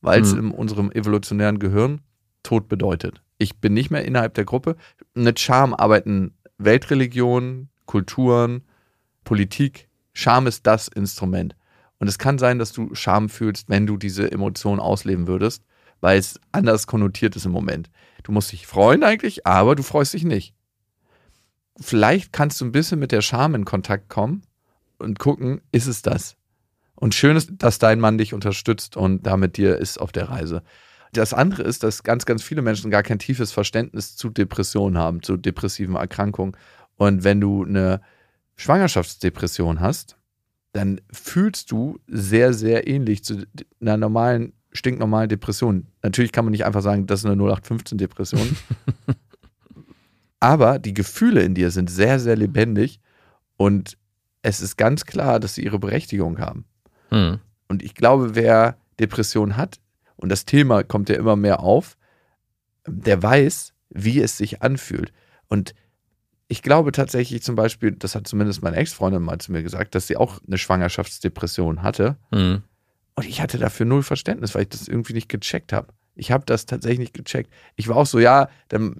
weil es Mhm. in unserem evolutionären Gehirn Tod bedeutet. Ich bin nicht mehr innerhalb der Gruppe. Mit Scham arbeiten Weltreligionen, Kulturen, Politik. Scham ist das Instrument. Und es kann sein, dass du Scham fühlst, wenn du diese Emotionen ausleben würdest, weil es anders konnotiert ist im Moment. Du musst dich freuen eigentlich, aber du freust dich nicht. Vielleicht kannst du ein bisschen mit der Scham in Kontakt kommen und gucken, ist es das? Und schön ist, dass dein Mann dich unterstützt und da mit dir ist auf der Reise. Das andere ist, dass ganz, ganz viele Menschen gar kein tiefes Verständnis zu Depressionen haben, zu depressiven Erkrankungen. Und wenn du eine Schwangerschaftsdepression hast, dann fühlst du sehr, sehr ähnlich zu einer normalen, stinknormalen Depression. Natürlich kann man nicht einfach sagen, das ist eine 0815-Depression. [LAUGHS] Aber die Gefühle in dir sind sehr, sehr lebendig und es ist ganz klar, dass sie ihre Berechtigung haben. Mhm. Und ich glaube, wer Depression hat, und das Thema kommt ja immer mehr auf, der weiß, wie es sich anfühlt. Und ich glaube tatsächlich zum Beispiel, das hat zumindest meine Ex-Freundin mal zu mir gesagt, dass sie auch eine Schwangerschaftsdepression hatte. Mhm. Und ich hatte dafür null Verständnis, weil ich das irgendwie nicht gecheckt habe. Ich habe das tatsächlich nicht gecheckt. Ich war auch so, ja, dann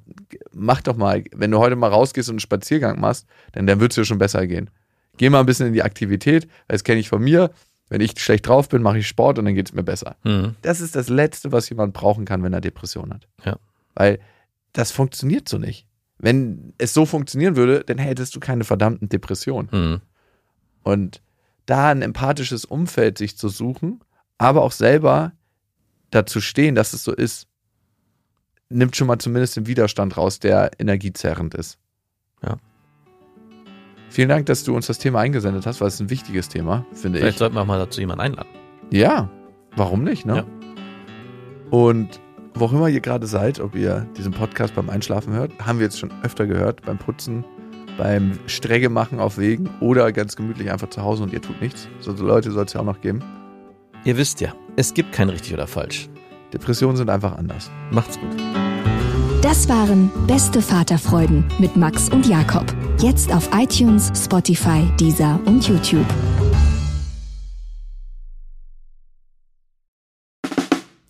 mach doch mal, wenn du heute mal rausgehst und einen Spaziergang machst, dann, dann wird es dir schon besser gehen. Geh mal ein bisschen in die Aktivität, weil das kenne ich von mir. Wenn ich schlecht drauf bin, mache ich Sport und dann geht es mir besser. Mhm. Das ist das Letzte, was jemand brauchen kann, wenn er Depression hat. Ja. Weil das funktioniert so nicht. Wenn es so funktionieren würde, dann hättest du keine verdammten Depressionen. Mhm. Und da ein empathisches Umfeld sich zu suchen, aber auch selber dazu stehen, dass es so ist, nimmt schon mal zumindest den Widerstand raus, der energiezerrend ist. Ja. Vielen Dank, dass du uns das Thema eingesendet hast, weil es ein wichtiges Thema, finde Vielleicht ich. sollten wir auch mal dazu jemanden einladen. Ja, warum nicht, ne? Ja. Und wo auch immer ihr gerade seid, ob ihr diesen Podcast beim Einschlafen hört, haben wir jetzt schon öfter gehört, beim Putzen, beim Strecke machen auf Wegen oder ganz gemütlich einfach zu Hause und ihr tut nichts. So Leute soll es ja auch noch geben. Ihr wisst ja, es gibt kein richtig oder falsch. Depressionen sind einfach anders. Macht's gut. Das waren Beste Vaterfreuden mit Max und Jakob. Jetzt auf iTunes, Spotify, Deezer und YouTube.